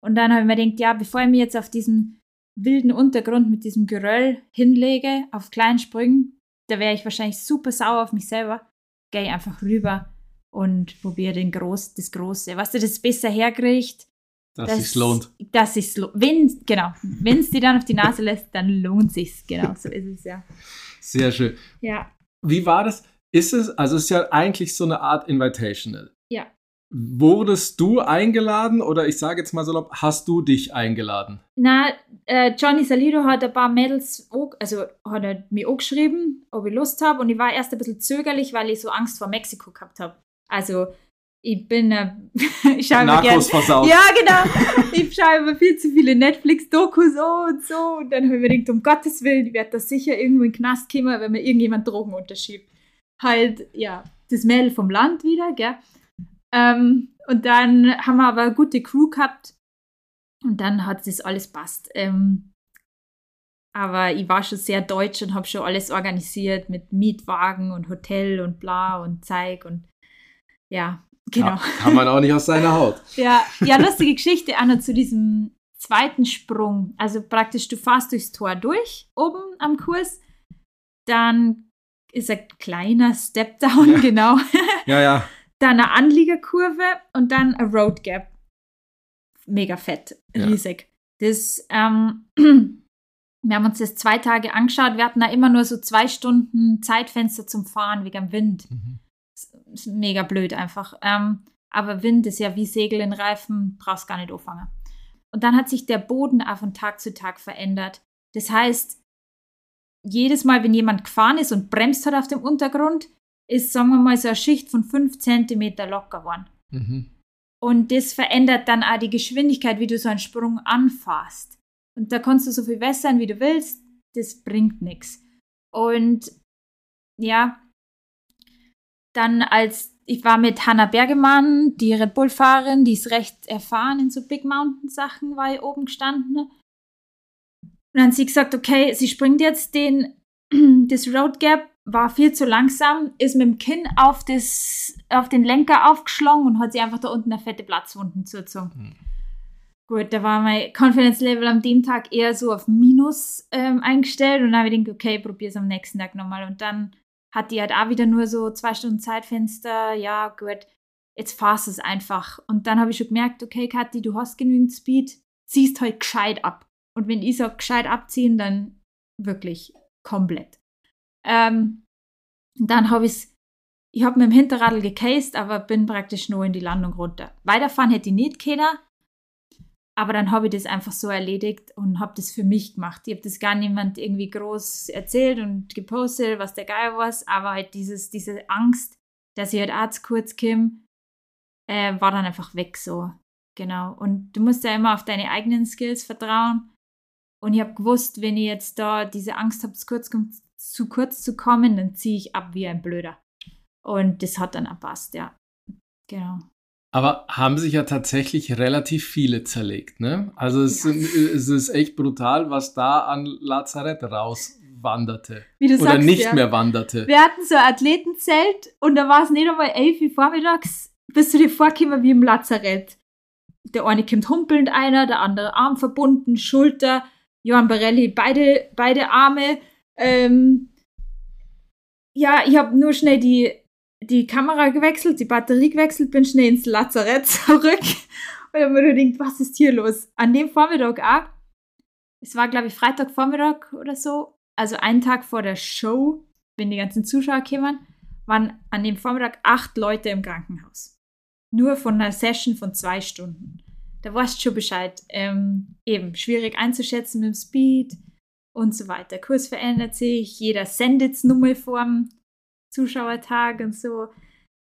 Und dann habe ich mir gedacht, ja, bevor ich mich jetzt auf diesen wilden Untergrund mit diesem Geröll hinlege, auf kleinen Sprüngen, da wäre ich wahrscheinlich super sauer auf mich selber, gehe ich einfach rüber und probiere Groß, das Große. Was du das besser herkriegt, Dass sich's lohnt. Dass sich's lo wenn, genau, wenn es dir dann auf die Nase lässt, dann lohnt sich's. Genau, so ist es ja. Sehr schön. Ja, Wie war das? Ist es, also es ist ja eigentlich so eine Art Invitational. ja. Wurdest du eingeladen oder ich sage jetzt mal salopp, hast du dich eingeladen? Na, äh, Johnny Salido hat ein paar Mädels, auch, also hat er mir auch geschrieben, ob ich Lust habe. Und ich war erst ein bisschen zögerlich, weil ich so Angst vor Mexiko gehabt habe. Also, ich bin, äh, <laughs> ich schaue gern. Narcos versaut. Ja, genau. Ich schaue immer viel zu viele Netflix-Dokus so und so. Und dann habe ich mir gedacht, um Gottes Willen, ich werde da sicher irgendwo in den Knast kommen, wenn mir irgendjemand Drogen unterschiebt. Halt, ja, das Mädel vom Land wieder, gell. Ähm, und dann haben wir aber eine gute Crew gehabt. Und dann hat das alles passt. Ähm, aber ich war schon sehr deutsch und habe schon alles organisiert mit Mietwagen und Hotel und bla und Zeig und ja, genau. Ja, kann man auch nicht aus seiner Haut. <laughs> Ja, ja, lustige Geschichte, Anna, zu diesem zweiten Sprung. Also praktisch, du fährst durchs Tor durch, oben am Kurs, dann ist ein kleiner Step-Down, Ja. <laughs> genau. Ja, ja. Dann eine Anliegerkurve und dann ein Road Gap. Mega fett, Ja. riesig. Das, ähm, <clears throat> wir haben uns das zwei Tage angeschaut. Wir hatten da immer nur so zwei Stunden Zeitfenster zum Fahren wegen dem Wind. Mhm. Ist mega blöd einfach. Ähm, aber Wind ist ja wie Segel in Reifen, brauchst gar nicht anfangen. Und dann hat sich der Boden auch von Tag zu Tag verändert. Das heißt, jedes Mal, wenn jemand gefahren ist und bremst hat auf dem Untergrund, ist, sagen wir mal, so eine Schicht von 5 cm locker geworden. Mhm. Und das verändert dann auch die Geschwindigkeit, wie du so einen Sprung anfasst. Und da kannst du so viel wässern, wie du willst, das bringt nichts. Und ja, dann als ich war mit Hannah Bergemann, die Red Bull-Fahrerin, die ist recht erfahren in so Big Mountain-Sachen, war ich oben gestanden. Und dann hat sie gesagt, okay, sie springt jetzt den, <clears throat> das Road Gap, war viel zu langsam, ist mit dem Kinn auf, das, auf den Lenker aufgeschlagen und hat sie einfach da unten eine fette Platzwunden zugezogen. Hm. Gut, da war mein Confidence Level am dem Tag eher so auf Minus ähm, eingestellt und dann habe ich gedacht, okay, probier's am nächsten Tag nochmal. Und dann hat die halt auch wieder nur so zwei Stunden Zeitfenster. Ja, gut, jetzt fahrst es einfach. Und dann habe ich schon gemerkt, okay, Kathi, du hast genügend Speed, ziehst halt gescheit ab. Und wenn ich sage, gescheit abziehen, dann wirklich komplett. Ähm, dann habe ich ich habe mit dem Hinterradl gecased, aber bin praktisch nur in die Landung runter. Weiterfahren hätte ich nicht können, aber dann habe ich das einfach so erledigt und habe das für mich gemacht. Ich habe das gar niemand irgendwie groß erzählt und gepostet, was der Geil war, aber halt dieses, diese Angst, dass ich halt zu kurz komme, äh, war dann einfach weg so. Genau. Und du musst ja immer auf deine eigenen Skills vertrauen. Und ich habe gewusst, wenn ich jetzt da diese Angst habe, zu kurz, zu kommen, dann ziehe ich ab wie ein Blöder. Und das hat dann auch passt, ja. Genau. Aber haben sich ja tatsächlich relativ viele zerlegt, ne? Also es, Ja. es ist echt brutal, was da an Lazarett rauswanderte. Oder sagst, nicht ja. mehr wanderte. Wir hatten so ein Athletenzelt und da war es nicht einmal 11 Uhr vormittags, bist du dir vorgekommen wie im Lazarett. Der eine kommt humpelnd einer, der andere Arm verbunden, Schulter, Johann Barelli, beide, beide Arme. Ähm, ja, ich habe nur schnell die, die Kamera gewechselt, die Batterie gewechselt, bin schnell ins Lazarett <laughs> zurück und habe mir nur gedacht, was ist hier los? An dem Vormittag auch, es war glaube ich Freitagvormittag oder so, also einen Tag vor der Show, wenn die ganzen Zuschauer kamen, waren an dem Vormittag acht Leute im Krankenhaus. Nur von einer Session von zwei Stunden. Da weißt du schon Bescheid. Ähm, eben, schwierig einzuschätzen mit dem Speed und so weiter. Kurs verändert sich, jeder sendet es nochmal vorm Zuschauertag und so.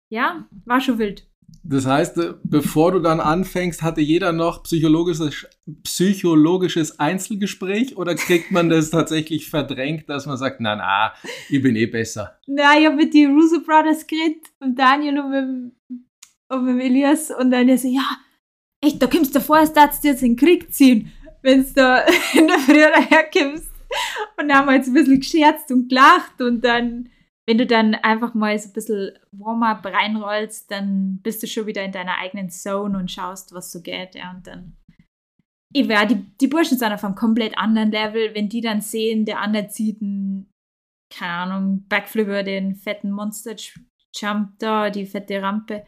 Ja, war schon wild. Das heißt, äh, bevor du dann anfängst, hatte jeder noch psychologisches, psychologisches Einzelgespräch oder kriegt man das tatsächlich verdrängt, dass man sagt, na na, ich bin eh besser. Na, ich habe mit den Russo Brothers geredet, mit Daniel und mit, und mit Elias und dann der so, ja, echt, da kommst du vor, als darfst du jetzt in den Krieg ziehen, wenn du da <laughs> in der Früh daherkommst. Und dann haben wir jetzt ein bisschen gescherzt und gelacht und dann, wenn du dann einfach mal so ein bisschen Warm-up reinrollst, dann bist du schon wieder in deiner eigenen Zone und schaust, was so geht, ja, und dann ich wär, die, die Burschen sind auf einem komplett anderen Level, wenn die dann sehen, der andere zieht einen keine Ahnung, Backflip über den fetten Monster Jump da, die fette Rampe,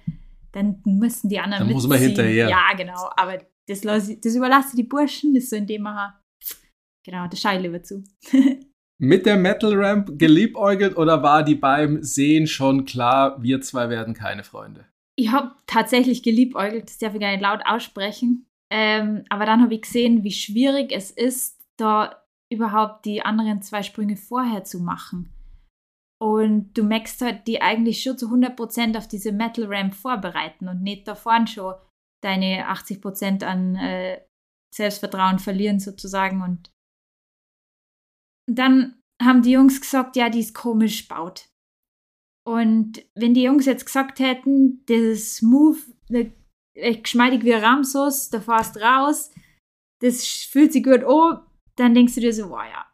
dann müssen die anderen Dann muss man mitziehen. hinterher. Ja, genau. Aber das, ich- das überlasse die Burschen, das so in dem. Genau, da schaue ich lieber zu. <laughs> Mit der Metal Ramp geliebäugelt oder war die beim Sehen schon klar, wir zwei werden keine Freunde? Ich habe tatsächlich geliebäugelt, das darf ich gar nicht laut aussprechen. Ähm, aber dann habe ich gesehen, wie schwierig es ist, da überhaupt die anderen zwei Sprünge vorher zu machen. Und du merkst halt, die eigentlich schon zu 100% auf diese Metal Ramp vorbereiten und nicht da vorne schon deine 80% an äh, Selbstvertrauen verlieren sozusagen. Und dann haben die Jungs gesagt, ja, die ist komisch baut. Und wenn die Jungs jetzt gesagt hätten, das ist smooth, echt geschmeidig wie Ramsus, da fährst raus, das fühlt sich gut an, dann denkst du dir so, wow, ja,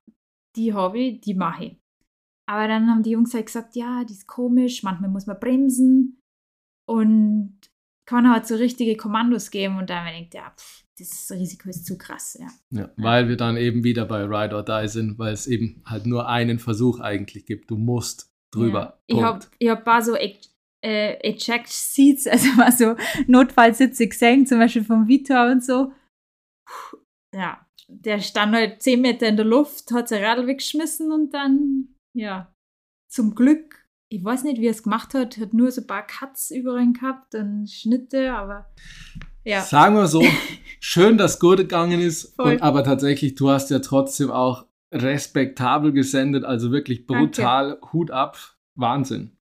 die habe ich, die mache ich. Aber dann haben die Jungs halt gesagt, ja, die ist komisch, manchmal muss man bremsen und kann halt so richtige Kommandos geben und dann gedacht, ja, pff, das Risiko ist zu krass, ja. Ja, weil wir dann eben wieder bei Ride or Die sind, weil es eben halt nur einen Versuch eigentlich gibt. Du musst drüber. Ja. Ich habe ich hab ein paar so äh, Eject Seats, <laughs> also mal so Notfallsitze gesehen, zum Beispiel vom Vitor und so. Puh, Ja, der stand halt 10 Meter in der Luft, hat sein Radl weggeschmissen und dann, ja, zum Glück, ich weiß nicht, wie er es gemacht hat, hat nur so ein paar Cuts über ihn gehabt und Schnitte, aber ja. Sagen wir so, <laughs> schön, dass gut gegangen ist. Und, aber tatsächlich, du hast ja trotzdem auch respektabel gesendet, also wirklich brutal, Hut ab, Wahnsinn.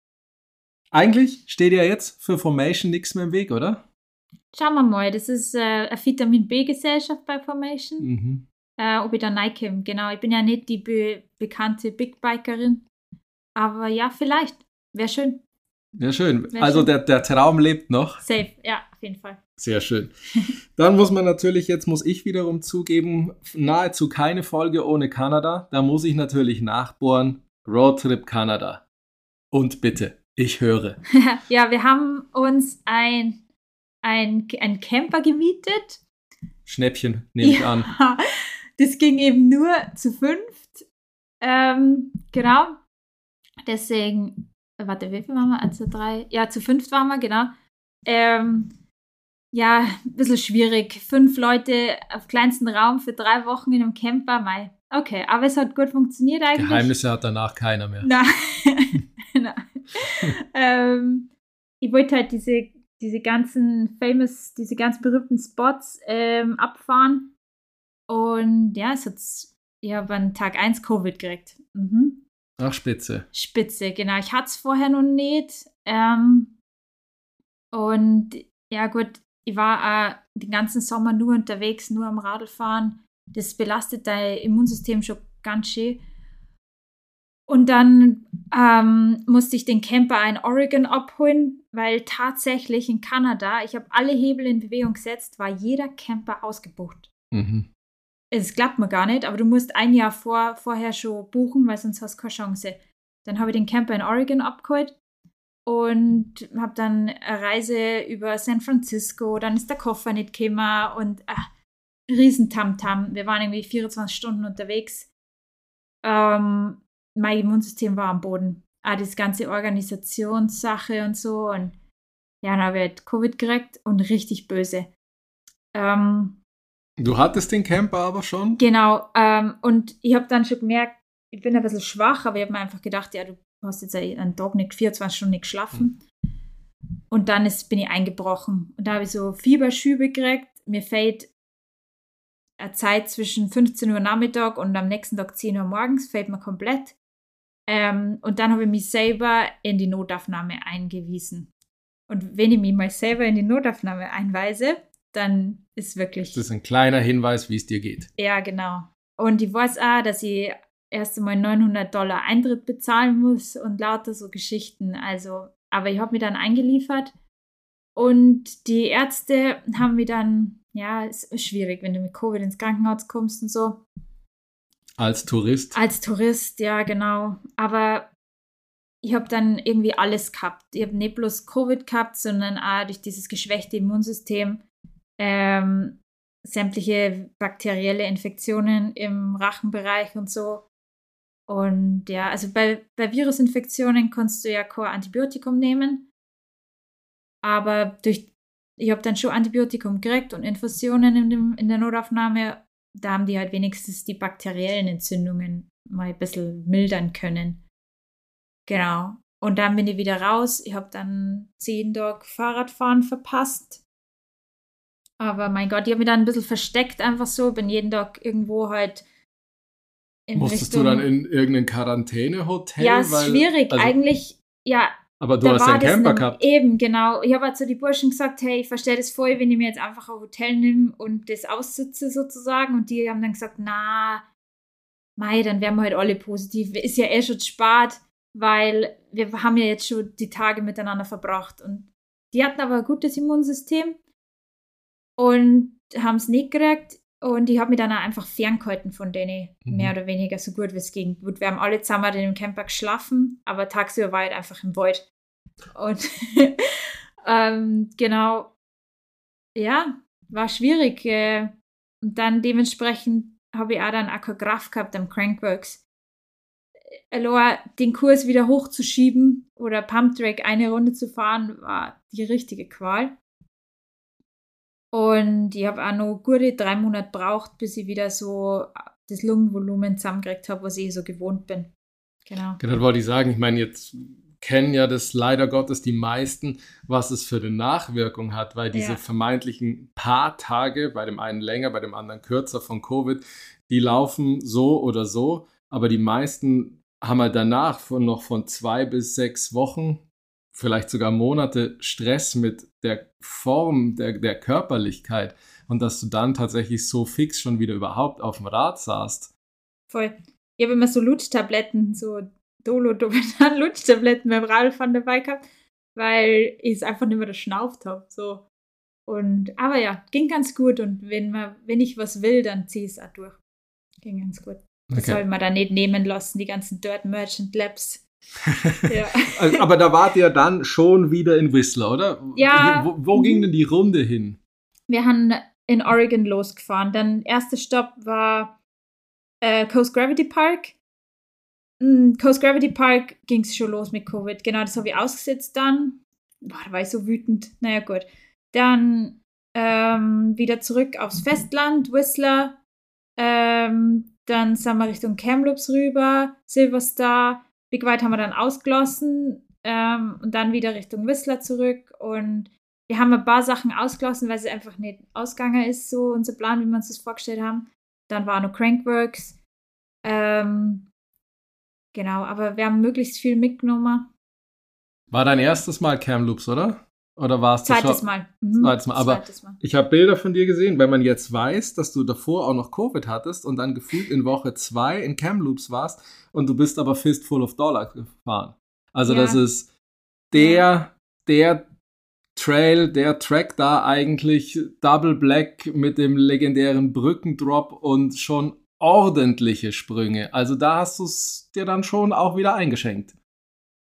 Eigentlich steht ja jetzt für Formation nichts mehr im Weg, oder? Schauen wir mal, das ist äh, eine Vitamin B-Gesellschaft bei Formation. Mhm. äh, ob ich da reinkomme. Genau, ich bin ja nicht die be bekannte Big Bikerin. Aber ja, vielleicht. Wäre schön. Ja, schön. Wär Also schön. der, der Traum lebt noch. Safe, ja, auf jeden Fall. Sehr schön. Dann muss man natürlich, jetzt muss ich wiederum zugeben, nahezu keine Folge ohne Kanada. Da muss ich natürlich nachbohren. Roadtrip Kanada. Und bitte, ich höre. <laughs> ja, wir haben uns ein, ein, ein Camper gemietet. Schnäppchen, nehme ich an. Ja, <laughs> das ging eben nur zu fünft. Ähm, genau. Deswegen, warte, wie viel waren wir? Eins, zwei, drei. Ja, zu fünft waren wir, genau. Ähm, ja, ein bisschen schwierig. Fünf Leute auf kleinstem Raum für drei Wochen in einem Camper. Mei. Okay, aber es hat gut funktioniert eigentlich. Geheimnisse hat danach keiner mehr. Nein. <laughs> Nein. ähm, ich wollte halt diese, diese ganzen famous, diese ganz berühmten Spots ähm, abfahren. Und ja, es hat, ich habe an Tag 1 Covid gekriegt. Mhm. Ach, spitze. Spitze, genau. Ich hatte es vorher noch nicht. Ähm, und ja, gut, ich war auch den ganzen Sommer nur unterwegs, nur am Radlfahren. Das belastet dein Immunsystem schon ganz schön. Und dann ähm, musste ich den Camper in Oregon abholen, weil tatsächlich in Kanada, ich habe alle Hebel in Bewegung gesetzt, war jeder Camper ausgebucht. Mhm. Es klappt mir gar nicht, aber du musst ein Jahr vor, vorher schon buchen, weil sonst hast du keine Chance. Dann habe ich den Camper in Oregon abgeholt und habe dann eine Reise über San Francisco, dann ist der Koffer nicht gekommen und ah, riesen Tamtam. Wir waren irgendwie 24 Stunden unterwegs. Ähm, mein Immunsystem war am Boden. Ah, das ganze Organisationssache und so und ja, dann habe ich halt Covid gekriegt und richtig böse. Ähm, Du hattest den Camper aber schon? Genau, ähm, und ich habe dann schon gemerkt, ich bin ein bisschen schwach, aber ich habe mir einfach gedacht, ja, du hast jetzt einen Tag nicht 24 Stunden nicht geschlafen. Und dann ist, bin ich eingebrochen. Und da habe ich so Fieberschübe gekriegt. Mir fällt eine Zeit zwischen 15 Uhr Nachmittag und am nächsten Tag 10 Uhr morgens, fällt mir komplett. Ähm, und dann habe ich mich selber in die Notaufnahme eingewiesen. Und wenn ich mich mal selber in die Notaufnahme einweise, dann ist wirklich. Das ist ein kleiner Hinweis, wie es dir geht. Ja, genau. Und ich weiß auch, dass ich erst einmal 900 Dollar Eintritt bezahlen muss und lauter so Geschichten. Also, aber ich habe mich dann eingeliefert und die Ärzte haben mir dann, ja, es ist schwierig, wenn du mit Covid ins Krankenhaus kommst und so. Als Tourist. Als Tourist, ja, genau. Aber ich habe dann irgendwie alles gehabt. Ich habe nicht bloß Covid gehabt, sondern auch durch dieses geschwächte Immunsystem ähm, sämtliche bakterielle Infektionen im Rachenbereich und so. Und ja, also bei, bei Virusinfektionen kannst du ja kein Antibiotikum nehmen. Aber durch, ich habe dann schon Antibiotikum gekriegt und Infusionen in, dem, in der Notaufnahme. Da haben die halt wenigstens die bakteriellen Entzündungen mal ein bisschen mildern können. Genau. Und dann bin ich wieder raus. Ich habe dann zehn Tage Fahrradfahren verpasst. Aber mein Gott, ich habe mich dann ein bisschen versteckt, einfach so. Bin jeden Tag irgendwo halt. In Musstest Richtung, du dann in irgendein Quarantänehotel? Ja, ist schwierig. Also, Eigentlich, ja. Aber du hast einen Camper gehabt. Eben, genau. Ich habe halt zu die Burschen gesagt, hey, ich verstehe das voll, wenn ich mir jetzt einfach ein Hotel nehme und das aussitze sozusagen. Und die haben dann gesagt, na, mei, dann wären wir halt alle positiv. Ist ja eh schon spät weil wir haben ja jetzt schon die Tage miteinander verbracht und die hatten aber ein gutes Immunsystem und haben es nicht gekriegt und ich habe mich dann auch einfach ferngehalten von denen, mhm. mehr oder weniger so gut wie es ging. Gut, wir haben alle zusammen in dem Camper geschlafen, aber tagsüber war ich halt einfach im Wald. Und <laughs> ähm, genau, ja, war schwierig. Äh, und dann dementsprechend habe ich auch dann Aquagraph gehabt am Crankworks. Aloha den Kurs wieder hochzuschieben oder Pumptrack eine Runde zu fahren, war die richtige Qual. Und ich habe auch noch gute drei Monate braucht, bis ich wieder so das Lungenvolumen zusammengekriegt habe, was ich so gewohnt bin. Genau. Genau, wollte ich sagen. Ich meine, jetzt kennen ja das leider Gottes die meisten, was es für eine Nachwirkung hat, weil diese ja. vermeintlichen paar Tage, bei dem einen länger, bei dem anderen kürzer von Covid, die laufen so oder so, aber die meisten haben wir danach von noch von zwei bis sechs Wochen, vielleicht sogar Monate Stress mit der Form der, der Körperlichkeit und dass du dann tatsächlich so fix schon wieder überhaupt auf dem Rad saßt. Voll. Ich habe immer so Lutschtabletten, so Dolo-Dominan <laughs> Lutschtabletten beim Radfahren dabei gehabt, weil ich es einfach nicht mehr geschnauft habe. So. Und, aber ja, ging ganz gut und wenn, man, wenn ich was will, dann ziehe ich es auch durch. Ging ganz gut. Das okay. soll man da nicht nehmen lassen, die ganzen Dirt Merchant Labs. Ja. <laughs> Aber da wart ihr dann schon wieder in Whistler, oder? Ja. Wo, wo ging denn die Runde hin? Wir haben in Oregon losgefahren. Dann erster Stopp war äh, Coast Gravity Park. Mm, Coast Gravity Park ging es schon los mit Covid. Genau, das habe ich ausgesetzt dann. Boah, da war ich so wütend. Naja, gut. Dann ähm, wieder zurück aufs Festland, Whistler. Ähm, dann sind wir Richtung Kamloops rüber, Silverstar. Big White haben wir dann ausgelassen ähm, und dann wieder Richtung Whistler zurück. Und wir haben ein paar Sachen ausgelassen, weil es einfach nicht ausgegangen ist, so unser Plan, wie wir uns das vorgestellt haben. Dann war noch Crankworks. Ähm, genau, aber wir haben möglichst viel mitgenommen. War dein erstes Mal Kamloops, oder? Oder war es Zweites schon? Mal. Mhm. Zweites Mal. Aber Zweites Mal. ich habe Bilder von dir gesehen, wenn man jetzt weiß, dass du davor auch noch Covid hattest und dann gefühlt in Woche zwei in Kamloops warst und du bist aber Fistful of Dollar gefahren. Also ja. das ist der, der Trail, der Track da eigentlich Double Black mit dem legendären Brückendrop und schon ordentliche Sprünge. Also da hast du es dir dann schon auch wieder eingeschenkt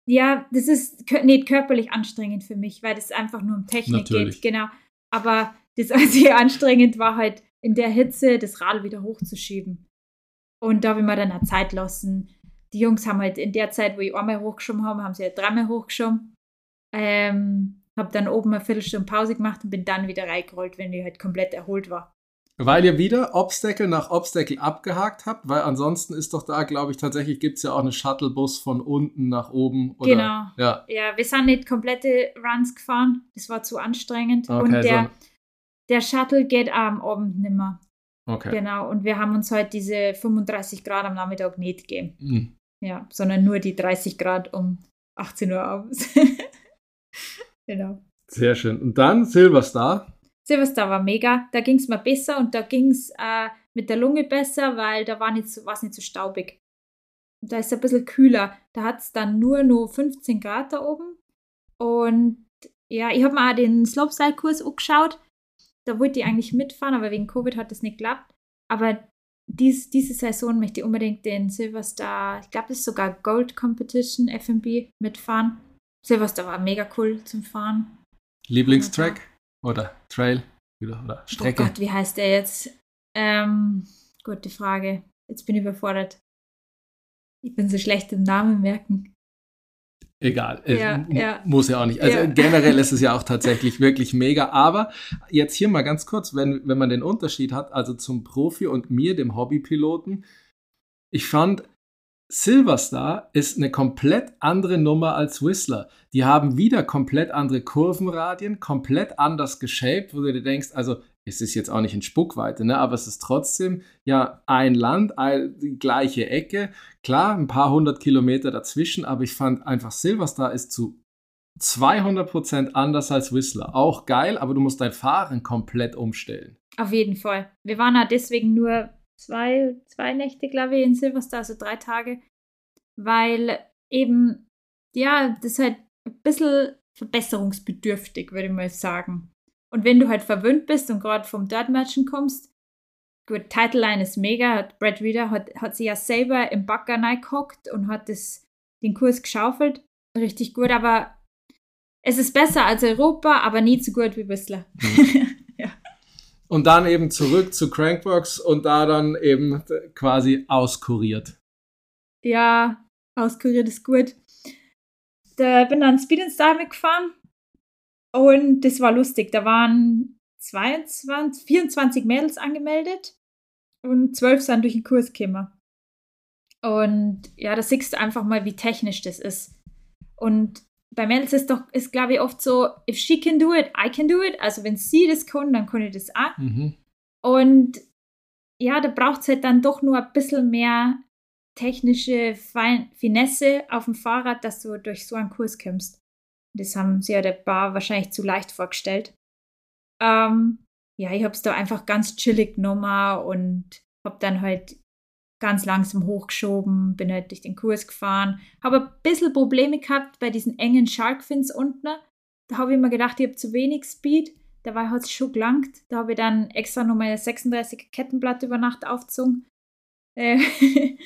ja, das ist nicht körperlich anstrengend für mich, weil das einfach nur um Technik Natürlich. geht. Genau. Aber das <laughs> einzige anstrengend war halt in der Hitze das Rad wieder hochzuschieben. Und da habe ich mir dann auch Zeit lassen. Die Jungs haben halt in der Zeit, wo ich einmal hochgeschoben habe, haben sie halt dreimal hochgeschoben. Ähm, habe dann oben eine Viertelstunde Pause gemacht und bin dann wieder reingerollt, wenn ich halt komplett erholt war. Weil ihr wieder Obstacle nach Obstacle abgehakt habt, weil ansonsten ist doch da, glaube ich, tatsächlich gibt es ja auch einen Shuttlebus von unten nach oben. Oder, genau. Ja. ja, wir sind nicht komplette Runs gefahren. Das war zu anstrengend. Okay, und der, so. der Shuttle geht am Abend nimmer. Okay. Genau. Und wir haben uns heute diese 35 Grad am Nachmittag nicht gegeben. Mhm. Ja, sondern nur die 30 Grad um 18 Uhr abends. <laughs> genau. Sehr schön. Und dann Silverstar. Silvester war mega, da ging es mir besser und da ging es äh, mit der Lunge besser, weil da war es nicht, nicht so staubig. Da ist es ein bisschen kühler. Da hat es dann nur noch 15 Grad da oben. Und ja, ich habe mir auch den Slopestyle-Kurs angeschaut. Da wollte ich eigentlich mitfahren, aber wegen Covid hat das nicht geklappt. Aber dies, diese Saison möchte ich unbedingt den Silverstar, ich glaube, das ist sogar Gold Competition FMB mitfahren. Silverstar war mega cool zum Fahren. Lieblingstrack? Oder Trail? Oder Strecke? Oh Gott, wie heißt der jetzt? Ähm, gute Frage. Jetzt bin ich überfordert. Ich bin so schlecht im Namen merken. Egal, es Ja, ja. muss ja auch nicht. Also Ja. <laughs> generell ist es ja auch tatsächlich wirklich mega. Aber jetzt hier mal ganz kurz, wenn, wenn man den Unterschied hat, also zum Profi und mir, dem Hobbypiloten, ich fand, Silverstar ist eine komplett andere Nummer als Whistler. Die haben wieder komplett andere Kurvenradien, komplett anders geshaped, wo du dir denkst, also es ist jetzt auch nicht in Spuckweite, ne, aber es ist trotzdem ja ein Land, ein, die gleiche Ecke. Klar, ein paar hundert Kilometer dazwischen, aber ich fand einfach Silverstar ist zu 200% anders als Whistler. Auch geil, aber du musst dein Fahren komplett umstellen. Auf jeden Fall. Wir waren ja deswegen nur zwei, zwei Nächte, glaube ich, in Silverstar, also drei Tage, weil eben, ja, das ist halt ein bisschen verbesserungsbedürftig, würde ich mal sagen. Und wenn du halt verwöhnt bist und gerade vom Dirt Merchant kommst, gut, Title Line ist mega, hat Brad Reader hat, hat sich ja selber im Bagger reingehockt und hat das, den Kurs geschaufelt. Richtig gut, aber es ist besser als Europa, aber nie so gut wie Whistler. <laughs> Und dann eben zurück zu Crankbox und da dann eben quasi auskuriert. Ja, auskuriert ist gut. Da bin dann Speed and Style mitgefahren und das war lustig. Da waren 22, 24 Mädels angemeldet und 12 sind durch den Kurs gekommen. Und ja, da siehst du einfach mal, wie technisch das ist. Und bei Mädels ist doch, ist glaube ich oft so, if she can do it, I can do it. Also wenn sie das kann, dann kann ich das auch. Mhm. Und ja, da braucht es halt dann doch nur ein bisschen mehr technische Fein Finesse auf dem Fahrrad, dass du durch so einen Kurs kommst. Das haben sie ja der Bar wahrscheinlich zu leicht vorgestellt. Ähm, ja, ich habe es da einfach ganz chillig genommen und habe dann halt ganz langsam hochgeschoben, bin halt durch den Kurs gefahren, habe ein bisschen Probleme gehabt bei diesen engen Sharkfins unten. Da habe ich mir gedacht, ich habe zu wenig Speed. Dabei hat es schon gelangt. Da habe ich dann extra noch meine 36 Kettenblatt über Nacht aufgezogen. Äh, <laughs>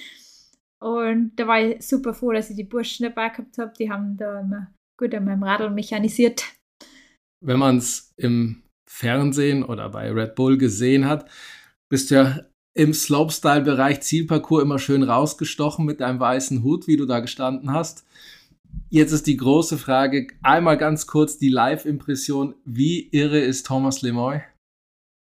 und da war ich super froh, dass ich die Burschen dabei gehabt habe. Die haben da immer gut an meinem Radl mechanisiert. Wenn man es im Fernsehen oder bei Red Bull gesehen hat, bist du ja im Slopestyle-Bereich Zielparcours immer schön rausgestochen mit deinem weißen Hut, wie du da gestanden hast. Jetzt ist die große Frage, einmal ganz kurz die Live-Impression. Wie irre ist Thomas Lemoy?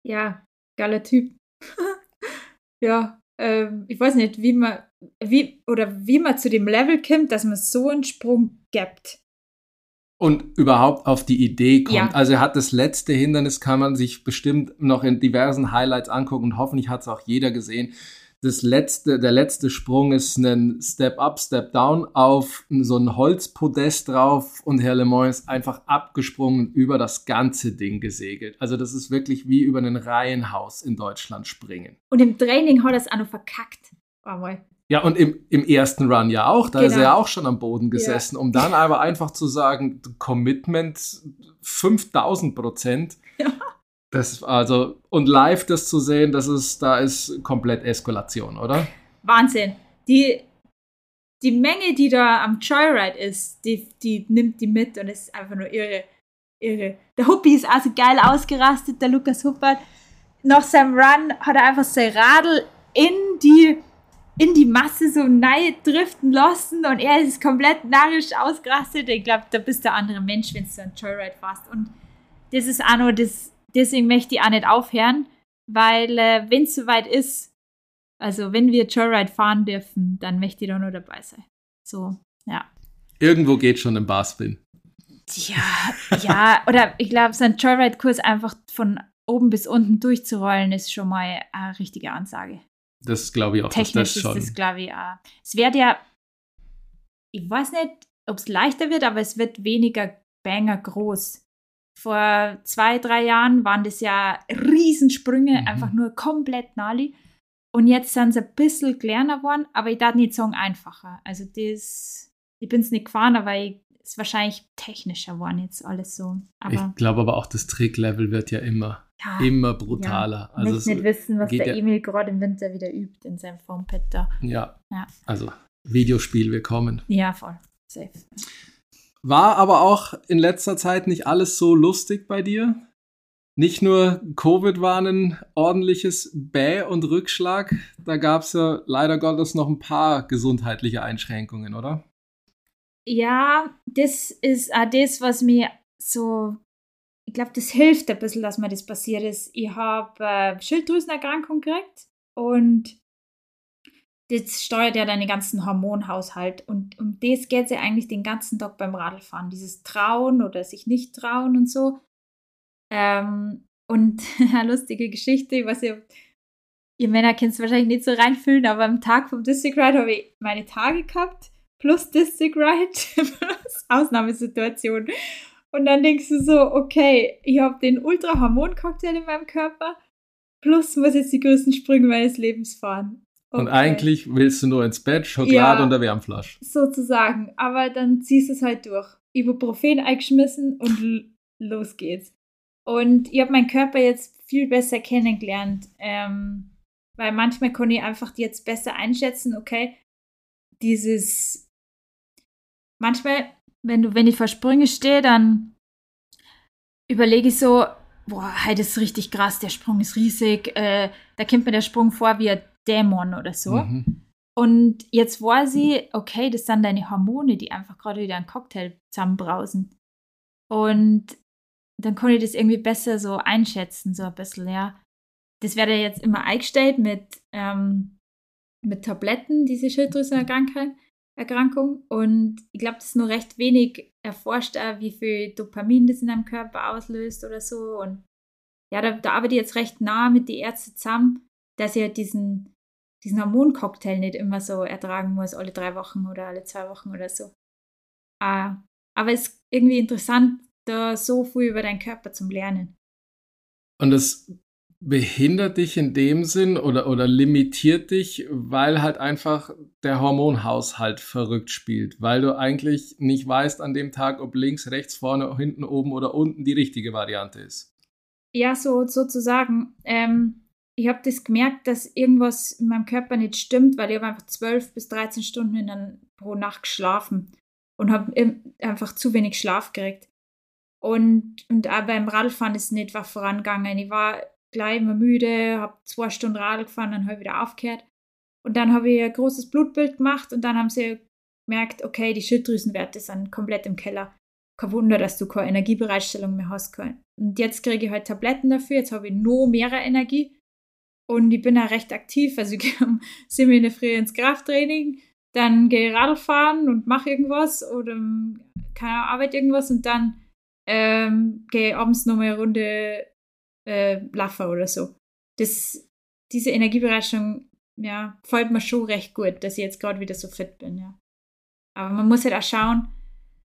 Ja, geiler Typ. <laughs> ja, ähm, ich weiß nicht, wie man, wie, oder wie man zu dem Level kommt, dass man so einen Sprung gibt. Und überhaupt auf die Idee kommt. Ja. Also er hat das letzte Hindernis, kann man sich bestimmt noch in diversen Highlights angucken und hoffentlich hat es auch jeder gesehen. Das letzte, der letzte Sprung ist ein Step Up, Step Down auf so ein Holzpodest drauf und Herr LeMoyne ist einfach abgesprungen und über das ganze Ding gesegelt. Also das ist wirklich wie über ein Reihenhaus in Deutschland springen. Und im Training hat er es auch noch verkackt. Einmal. Ja, und im, im ersten Run ja auch, da ist er Genau. ja auch schon am Boden gesessen, um dann aber einfach zu sagen, Commitment 5000 Prozent. Ja. Das also, und live das zu sehen, das ist, da ist komplett Eskalation, oder? Wahnsinn. Die, die Menge, die da am Joyride ist, die, die nimmt die mit und es ist einfach nur irre. Irre. Der Huppi ist also geil ausgerastet, der Lukas Huppert. Nach seinem Run hat er einfach sein Radl in die, in die Masse so nahe driften lassen und er ist komplett narrisch ausgerastet. Ich glaube, da bist du ein anderer Mensch, wenn du so ein Joyride fährst. Und das ist auch nur das, deswegen möchte ich auch nicht aufhören, weil äh, wenn es soweit ist, also wenn wir Joyride fahren dürfen, dann möchte ich da nur dabei sein. So, ja. Irgendwo geht schon im Barspin. Ja, ja, oder ich glaube, so ein Joyride-Kurs einfach von oben bis unten durchzurollen, ist schon mal eine richtige Ansage. Das glaube ich auch, Technisch das schon. ist das, glaube ich, auch. Es wird ja, ich weiß nicht, ob es leichter wird, aber es wird weniger Banger groß. Vor zwei, drei Jahren waren das ja Riesensprünge, Mhm. einfach nur komplett nali. Und jetzt sind sie ein bisschen kleiner geworden, aber ich darf nicht sagen einfacher. Also das, ich bin es nicht gefahren, aber ich, ist wahrscheinlich technischer geworden jetzt alles so. Aber ich glaube aber auch, das Tricklevel wird ja immer, ja, immer brutaler. ich Also nicht wissen, was der ja- Emil gerade im Winter wieder übt in seinem Foampad da. ja, Ja. also Videospiel willkommen. Ja, voll. Safe. War aber auch in letzter Zeit nicht alles so lustig bei dir? nicht nur Covid war ein ordentliches Bäh und Rückschlag, da gab es ja leider Gottes noch ein paar gesundheitliche Einschränkungen, oder? Ja, das ist auch das, was mir so, ich glaube, das hilft ein bisschen, dass mir das passiert ist. Ich habe äh, Schilddrüsenerkrankung gekriegt und das steuert ja deinen ganzen Hormonhaushalt. Und um das geht es ja eigentlich den ganzen Tag beim Radlfahren. Dieses Trauen oder sich nicht trauen und so. Ähm, und <laughs> eine lustige Geschichte, ich weiß nicht, ihr Männer könnt es wahrscheinlich nicht so reinfühlen, aber am Tag vom District Ride habe ich meine Tage gehabt, plus District Ride, <laughs> plus Ausnahmesituation. Und dann denkst du so, okay, ich habe den Ultra-Hormon-Cocktail in meinem Körper, plus muss jetzt die größten Sprünge meines Lebens fahren. Okay. Und eigentlich willst du nur ins Bett, Schokolade ja, und eine Wärmflasche. Sozusagen. Aber dann ziehst du es halt durch. Ibuprofen eingeschmissen und los geht's. Und ich habe meinen Körper jetzt viel besser kennengelernt. Ähm, weil manchmal kann ich einfach jetzt besser einschätzen, okay, dieses manchmal, wenn du, wenn ich vor Sprünge stehe, dann überlege ich so, boah, halt ist richtig krass, der Sprung ist riesig, äh, da kommt mir der Sprung vor wie ein Dämon oder so. Mhm. Und jetzt weiß ich, okay, das sind deine Hormone, die einfach gerade wieder einen Cocktail zusammenbrausen. Und dann konnte ich das irgendwie besser so einschätzen, so ein bisschen, ja. Das werde jetzt immer eingestellt mit, ähm, mit Tabletten, diese Schilddrüsenerkrankung. Erkrankung. Und ich glaube, das ist nur recht wenig erforscht, wie viel Dopamin das in deinem Körper auslöst oder so. Und ja, da, da arbeite ich jetzt recht nah mit den Ärzten zusammen, dass ich halt diesen, diesen Hormoncocktail nicht immer so ertragen muss, alle drei Wochen oder alle zwei Wochen oder so. Ah, aber es ist irgendwie interessant, da so viel über deinen Körper zu lernen. Und das behindert dich in dem Sinn oder, oder limitiert dich, weil halt einfach der Hormonhaushalt verrückt spielt, weil du eigentlich nicht weißt an dem Tag, ob links, rechts, vorne, hinten, oben oder unten die richtige Variante ist. Ja, so sozusagen. Ähm, ich habe das gemerkt, dass irgendwas in meinem Körper nicht stimmt, weil ich habe einfach 12 bis 13 Stunden in der, pro Nacht geschlafen und habe einfach zu wenig Schlaf gekriegt. Und, und auch beim Radfahren ist nicht was vorangegangen. Ich war gleich immer müde, habe zwei Stunden Radl gefahren, dann habe ich wieder aufgehört. Und dann habe ich ein großes Blutbild gemacht und dann haben sie gemerkt, okay, die Schilddrüsenwerte sind komplett im Keller. Kein Wunder, dass du keine Energiebereitstellung mehr hast. Und jetzt kriege ich halt Tabletten dafür, jetzt habe ich noch mehr Energie und ich bin da recht aktiv. Also ich <laughs> gehe um 7 in der Früh ins Krafttraining, dann gehe ich Radl fahren und mache irgendwas oder keine Arbeit irgendwas und dann ähm, gehe abends noch mal eine Runde äh, laufen oder so. Das, diese Energiebereicherung, ja, fällt mir schon recht gut, dass ich jetzt gerade wieder so fit bin, ja. Aber man muss halt auch schauen,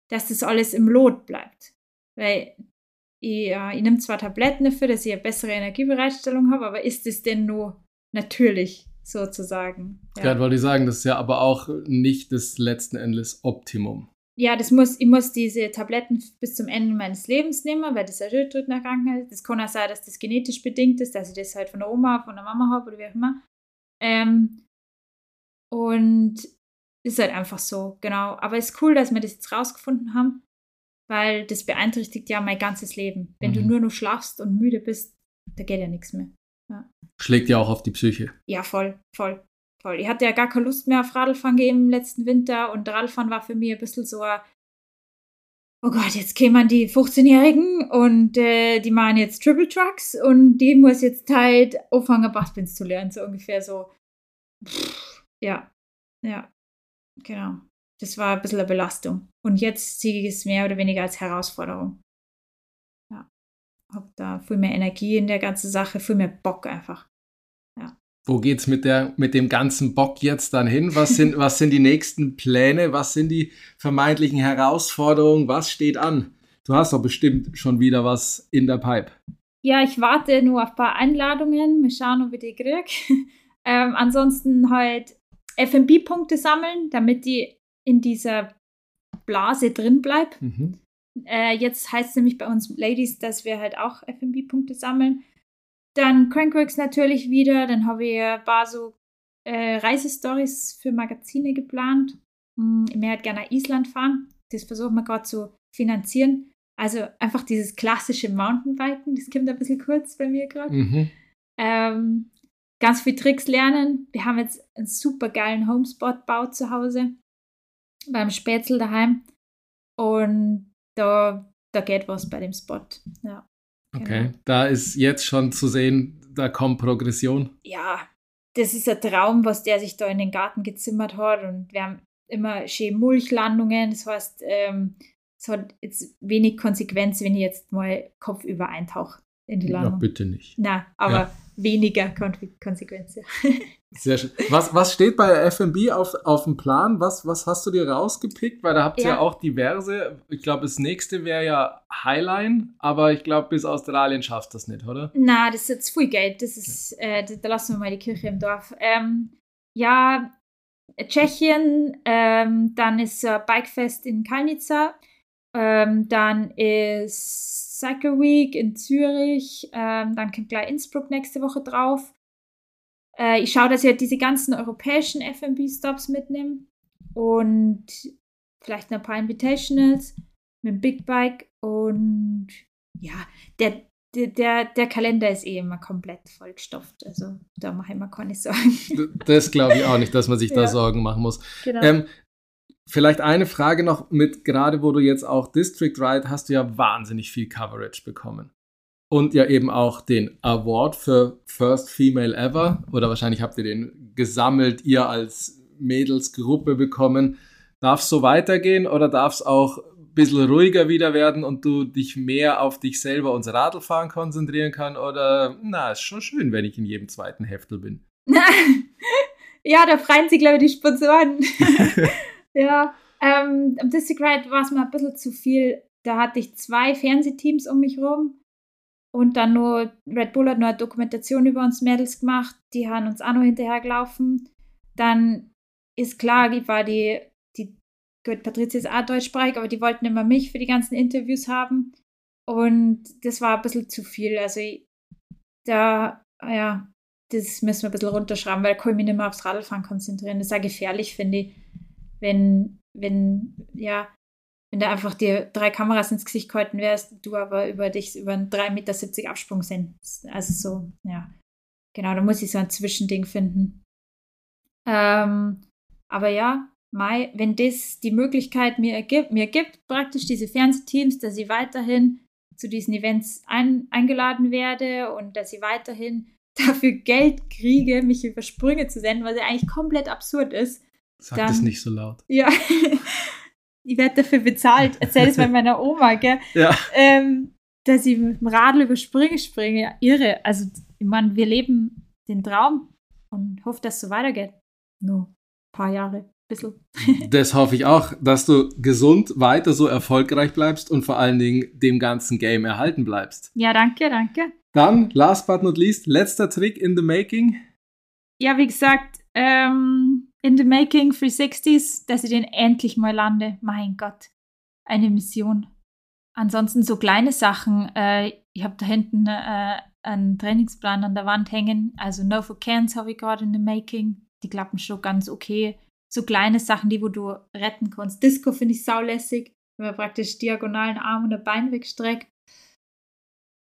dass das alles im Lot bleibt. Weil ich, ja, ich nehme zwar Tabletten dafür, dass ich eine bessere Energiebereitstellung habe, aber ist es denn nur natürlich sozusagen? Ja. Gerade wollte ich sagen, das ist ja aber auch nicht das letzten Endes Optimum ja, das muss, ich muss diese Tabletten bis zum Ende meines Lebens nehmen, weil das eine Schilddrüsenerkrankung ist. Das kann auch sein, dass das genetisch bedingt ist, dass ich das halt von der Oma, von der Mama habe oder wie auch immer. Ähm, und ist halt einfach so, genau. Aber es ist cool, dass wir das jetzt rausgefunden haben, weil das beeinträchtigt ja mein ganzes Leben. Wenn mhm. du nur noch schlafst und müde bist, da geht ja nichts mehr. Ja. Schlägt ja auch auf die Psyche. Ja, voll, voll voll. Ich hatte ja gar keine Lust mehr auf Radlfahren im letzten Winter und Radlfahren war für mich ein bisschen so ein oh Gott, jetzt kämen die 15-Jährigen und äh, die machen jetzt Triple Trucks und die muss jetzt halt anfangen, Basspins zu lernen, so ungefähr so. Pff, ja, ja, genau. Das war ein bisschen eine Belastung. Und jetzt sehe ich es mehr oder weniger als Herausforderung. Ja, hab da viel mehr Energie in der ganzen Sache, viel mehr Bock einfach wo geht's mit der mit dem ganzen Bock jetzt dann hin? Was sind <laughs> was sind die nächsten Pläne? Was sind die vermeintlichen Herausforderungen? Was steht an? Du hast doch bestimmt schon wieder was in der Pipe. Ja, ich warte nur auf ein paar Einladungen. Wir schauen, ob ich die kriege. <laughs> ähm, ansonsten halt FMB-Punkte sammeln, damit die in dieser Blase drin bleibt. Mhm. Äh, jetzt heißt es nämlich bei uns Ladies, dass wir halt auch FMB-Punkte sammeln. Dann Crankworks natürlich wieder. Dann habe ich ein paar so äh, Reisestories für Magazine geplant. Hm, ich möchte gerne nach Island fahren. Das versuchen wir gerade zu finanzieren. Also einfach dieses klassische Mountainbiken, das kommt ein bisschen kurz bei mir gerade. Mhm. Ähm, ganz viel Tricks lernen. Wir haben jetzt einen super geilen Homespot-Bau zu Hause beim Spätzl daheim. Und da, da geht was bei dem Spot. Ja. Okay, Genau. da ist jetzt schon zu sehen, da kommt Progression. ja, das ist ein Traum, was der sich da in den Garten gezimmert hat. Und wir haben immer schön Mulchlandungen. Das heißt, ähm, es hat jetzt wenig Konsequenz, wenn ich jetzt mal kopfüber eintauche in die Ja, Landung. bitte nicht. Na, aber Ja. Weniger Kon Konsequenz. Ja. <laughs> Sehr schön. Was, was steht bei FMB auf, auf dem Plan? Was, was hast du dir rausgepickt? Weil da habt ihr ja. Ja. auch diverse. Ich glaube, das nächste wäre ja Highline, aber ich glaube, bis Australien schafft das nicht, oder? Na, das ist jetzt viel Geld. Das ist, äh, da, da lassen wir mal die Kirche im Dorf. Ähm, ja, Tschechien, ähm, dann ist äh, Bikefest in Kalnica, ähm, dann ist Cycle Week in Zürich, ähm, dann kommt gleich Innsbruck nächste Woche drauf. Äh, ich schaue, dass ich halt diese ganzen europäischen FMB-Stops mitnehme und vielleicht noch ein paar Invitationals mit dem Big Bike und ja, der, der, der, der Kalender ist eh immer komplett vollgestopft. Also da mache ich mir keine <laughs> Sorgen. Das glaube ich auch nicht, dass man sich da Ja. Sorgen machen muss. Genau. Ähm, vielleicht eine Frage noch mit, gerade wo du jetzt auch District Ride hast du ja wahnsinnig viel Coverage bekommen. Und ja eben auch den Award für First Female Ever. Oder wahrscheinlich habt ihr den gesammelt, ihr als Mädelsgruppe bekommen. Darf es so weitergehen oder darf es auch ein bisschen ruhiger wieder werden und du dich mehr auf dich selber und Radlfahren konzentrieren kann? Oder, na, ist schon schön, wenn ich in jedem zweiten Heftel bin. <laughs> ja, da freuen sich, glaube ich, die Sponsoren. <laughs> ja, ähm, am District Ride war es mir ein bisschen zu viel. Da hatte ich zwei Fernsehteams um mich rum. Und dann nur, Red Bull hat noch eine Dokumentation über uns Mädels gemacht. Die haben uns auch noch hinterhergelaufen. Dann ist klar, die war die, die gut, Patricia ist auch deutschsprachig, aber die wollten immer mich für die ganzen Interviews haben. Und das war ein bisschen zu viel. Also ich, da, ja, das müssen wir ein bisschen runterschrauben, weil ich kann mich nicht mehr aufs Radlfahren konzentrieren. Das ist auch gefährlich, finde ich, wenn, wenn, ja, wenn da einfach dir drei Kameras ins Gesicht gehalten wärst, du aber über dich über einen 3,70 Meter Absprung sind. Also so, ja. Genau, da muss ich so ein Zwischending finden. Ähm, aber ja, Mai, wenn das die Möglichkeit mir ergibt, mir gibt, praktisch diese Fernsehteams, dass ich weiterhin zu diesen Events ein, eingeladen werde und dass ich weiterhin <laughs> dafür Geld kriege, mich über Sprünge zu senden, was ja eigentlich komplett absurd ist. Sag Dann- das nicht so laut. Ja, <laughs> ich werde dafür bezahlt. Erzähl es bei meiner Oma, gell? <laughs> Ja. Ähm, dass ich mit dem Radl über Sprünge springe. Ja, irre. Also, ich meine, wir leben den Traum und hoffe, dass es so weitergeht. Nur ein paar Jahre, bisschen. <laughs> Das hoffe ich auch, dass du gesund weiter so erfolgreich bleibst und vor allen Dingen dem ganzen Game erhalten bleibst. Ja, danke, danke. Dann, last but not least, letzter Trick in the making. Ja, wie gesagt, ähm, in the making 360s, dass ich den endlich mal lande. Mein Gott, eine Mission. Ansonsten so kleine Sachen. Äh, ich habe da hinten äh, einen Trainingsplan an der Wand hängen. Also No for Cans habe ich gerade in the making. Die klappen schon ganz okay. So kleine Sachen, die wo du retten kannst. Disco finde ich saulässig, wenn man praktisch diagonalen Arm und ein Bein wegstreckt.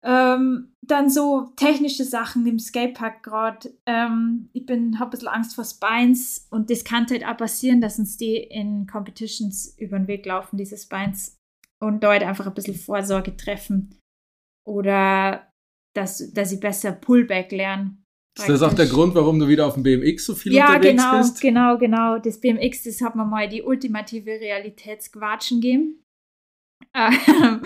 Ähm, dann so technische Sachen im Skatepark gerade. Ähm, ich bin, habe ein bisschen Angst vor Spines und das kann halt auch passieren, dass uns die in Competitions über den Weg laufen, diese Spines. Und da halt einfach ein bisschen Vorsorge treffen. Oder dass, dass ich besser Pullback lerne. Ist das auch der. Grund, warum du wieder auf dem BMX so viel Ja, unterwegs genau, bist? genau, genau. Das BMX, das hat mir mal die ultimative Realitätsquatschen gegeben. <laughs> Ähm,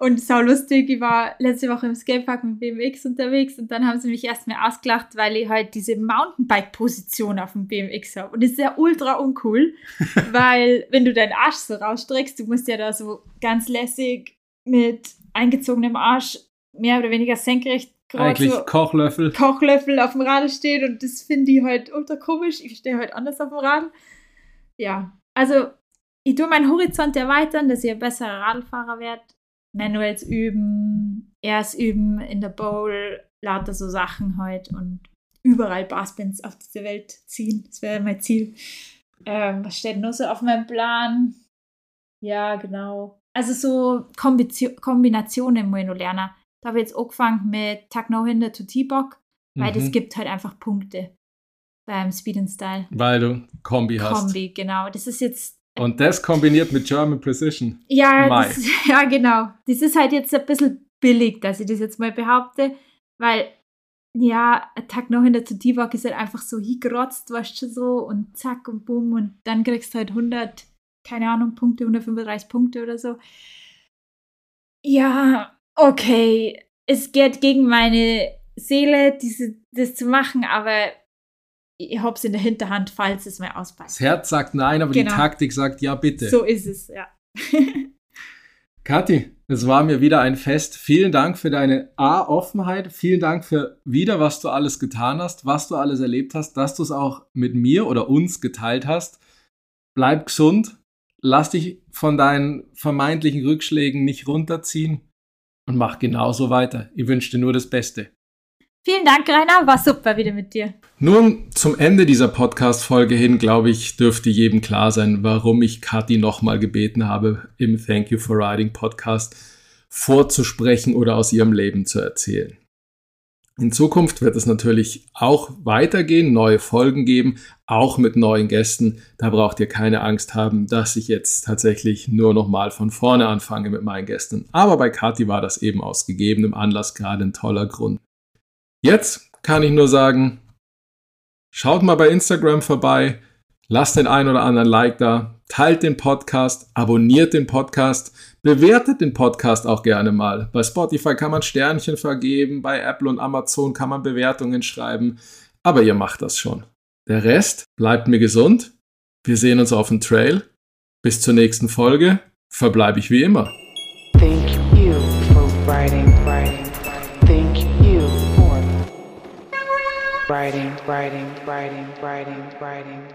und sau lustig, ich war letzte Woche im Skatepark mit BMX unterwegs und dann haben sie mich erst mal ausgelacht, weil ich halt diese Mountainbike-Position auf dem BMX habe. Und das ist ja ultra uncool, <laughs> weil wenn du deinen Arsch so rausstreckst, du musst ja da so ganz lässig mit eingezogenem Arsch mehr oder weniger senkrecht Eigentlich so Kochlöffel. Kochlöffel auf dem Radl steht und das finde ich halt ultra komisch. Ich stehe halt anders auf dem Radl. Ja, also ich tue meinen Horizont erweitern, dass ich ein besserer Radlfahrer werde. Manuals üben, erst üben in der Bowl, lauter so Sachen halt und überall Barspins auf diese Welt ziehen. Das wäre mein Ziel. Ähm, was steht noch so auf meinem Plan? Ja, genau. also so Kombination, Kombinationen muss ich noch lernen. Da habe ich jetzt angefangen mit Tuck No Hinder to T-Bog, weil das Mhm. gibt halt einfach Punkte beim Speed and Style. Weil du Kombi hast. Kombi, genau. Das ist jetzt, Und das kombiniert mit German Precision. ja, das, <laughs> ja, genau. Das ist halt jetzt ein bisschen billig, dass ich das jetzt mal behaupte, weil, ja, ein Tag noch hinter zu T-Bog ist halt einfach so hingerotzt, weißt du, so und zack und bumm und dann kriegst du halt 100, keine Ahnung, Punkte, 135 Punkte oder so. Ja, okay. Es geht gegen meine Seele, diese, das zu machen, aber ich hab's in der Hinterhand, falls es mal Das ausbeißt. Herz sagt nein, aber die Genau. Taktik sagt ja, bitte. So ist es, ja. <laughs> Kathi, es war mir wieder ein Fest. Vielen Dank für deine A-Offenheit. Vielen Dank für wieder, was du alles getan hast, was du alles erlebt hast, dass du es auch mit mir oder uns geteilt hast. Bleib gesund. Lass dich von deinen vermeintlichen Rückschlägen nicht runterziehen und mach genauso weiter. Ich wünsche dir nur das Beste. Vielen Dank, Rainer. War super wieder mit dir. Nun, zum Ende dieser Podcast-Folge hin, glaube ich, dürfte jedem klar sein, warum ich Kathi nochmal gebeten habe, im Thank You for Riding Podcast vorzusprechen oder aus ihrem Leben zu erzählen. In Zukunft wird es natürlich auch weitergehen, neue Folgen geben, auch mit neuen Gästen. Da braucht ihr keine Angst haben, dass ich jetzt tatsächlich nur nochmal von vorne anfange mit meinen Gästen. Aber bei Kathi war das eben aus gegebenem Anlass gerade ein toller Grund. Jetzt kann ich nur sagen, schaut mal bei Instagram vorbei, lasst den ein oder anderen Like da, teilt den Podcast, abonniert den Podcast, bewertet den Podcast auch gerne mal. Bei Spotify kann man Sternchen vergeben, bei Apple und Amazon kann man Bewertungen schreiben, aber ihr macht das schon. Der Rest bleibt mir gesund. Wir sehen uns auf dem Trail. Bis zur nächsten Folge verbleibe ich wie immer. Writing, writing, writing, writing, writing.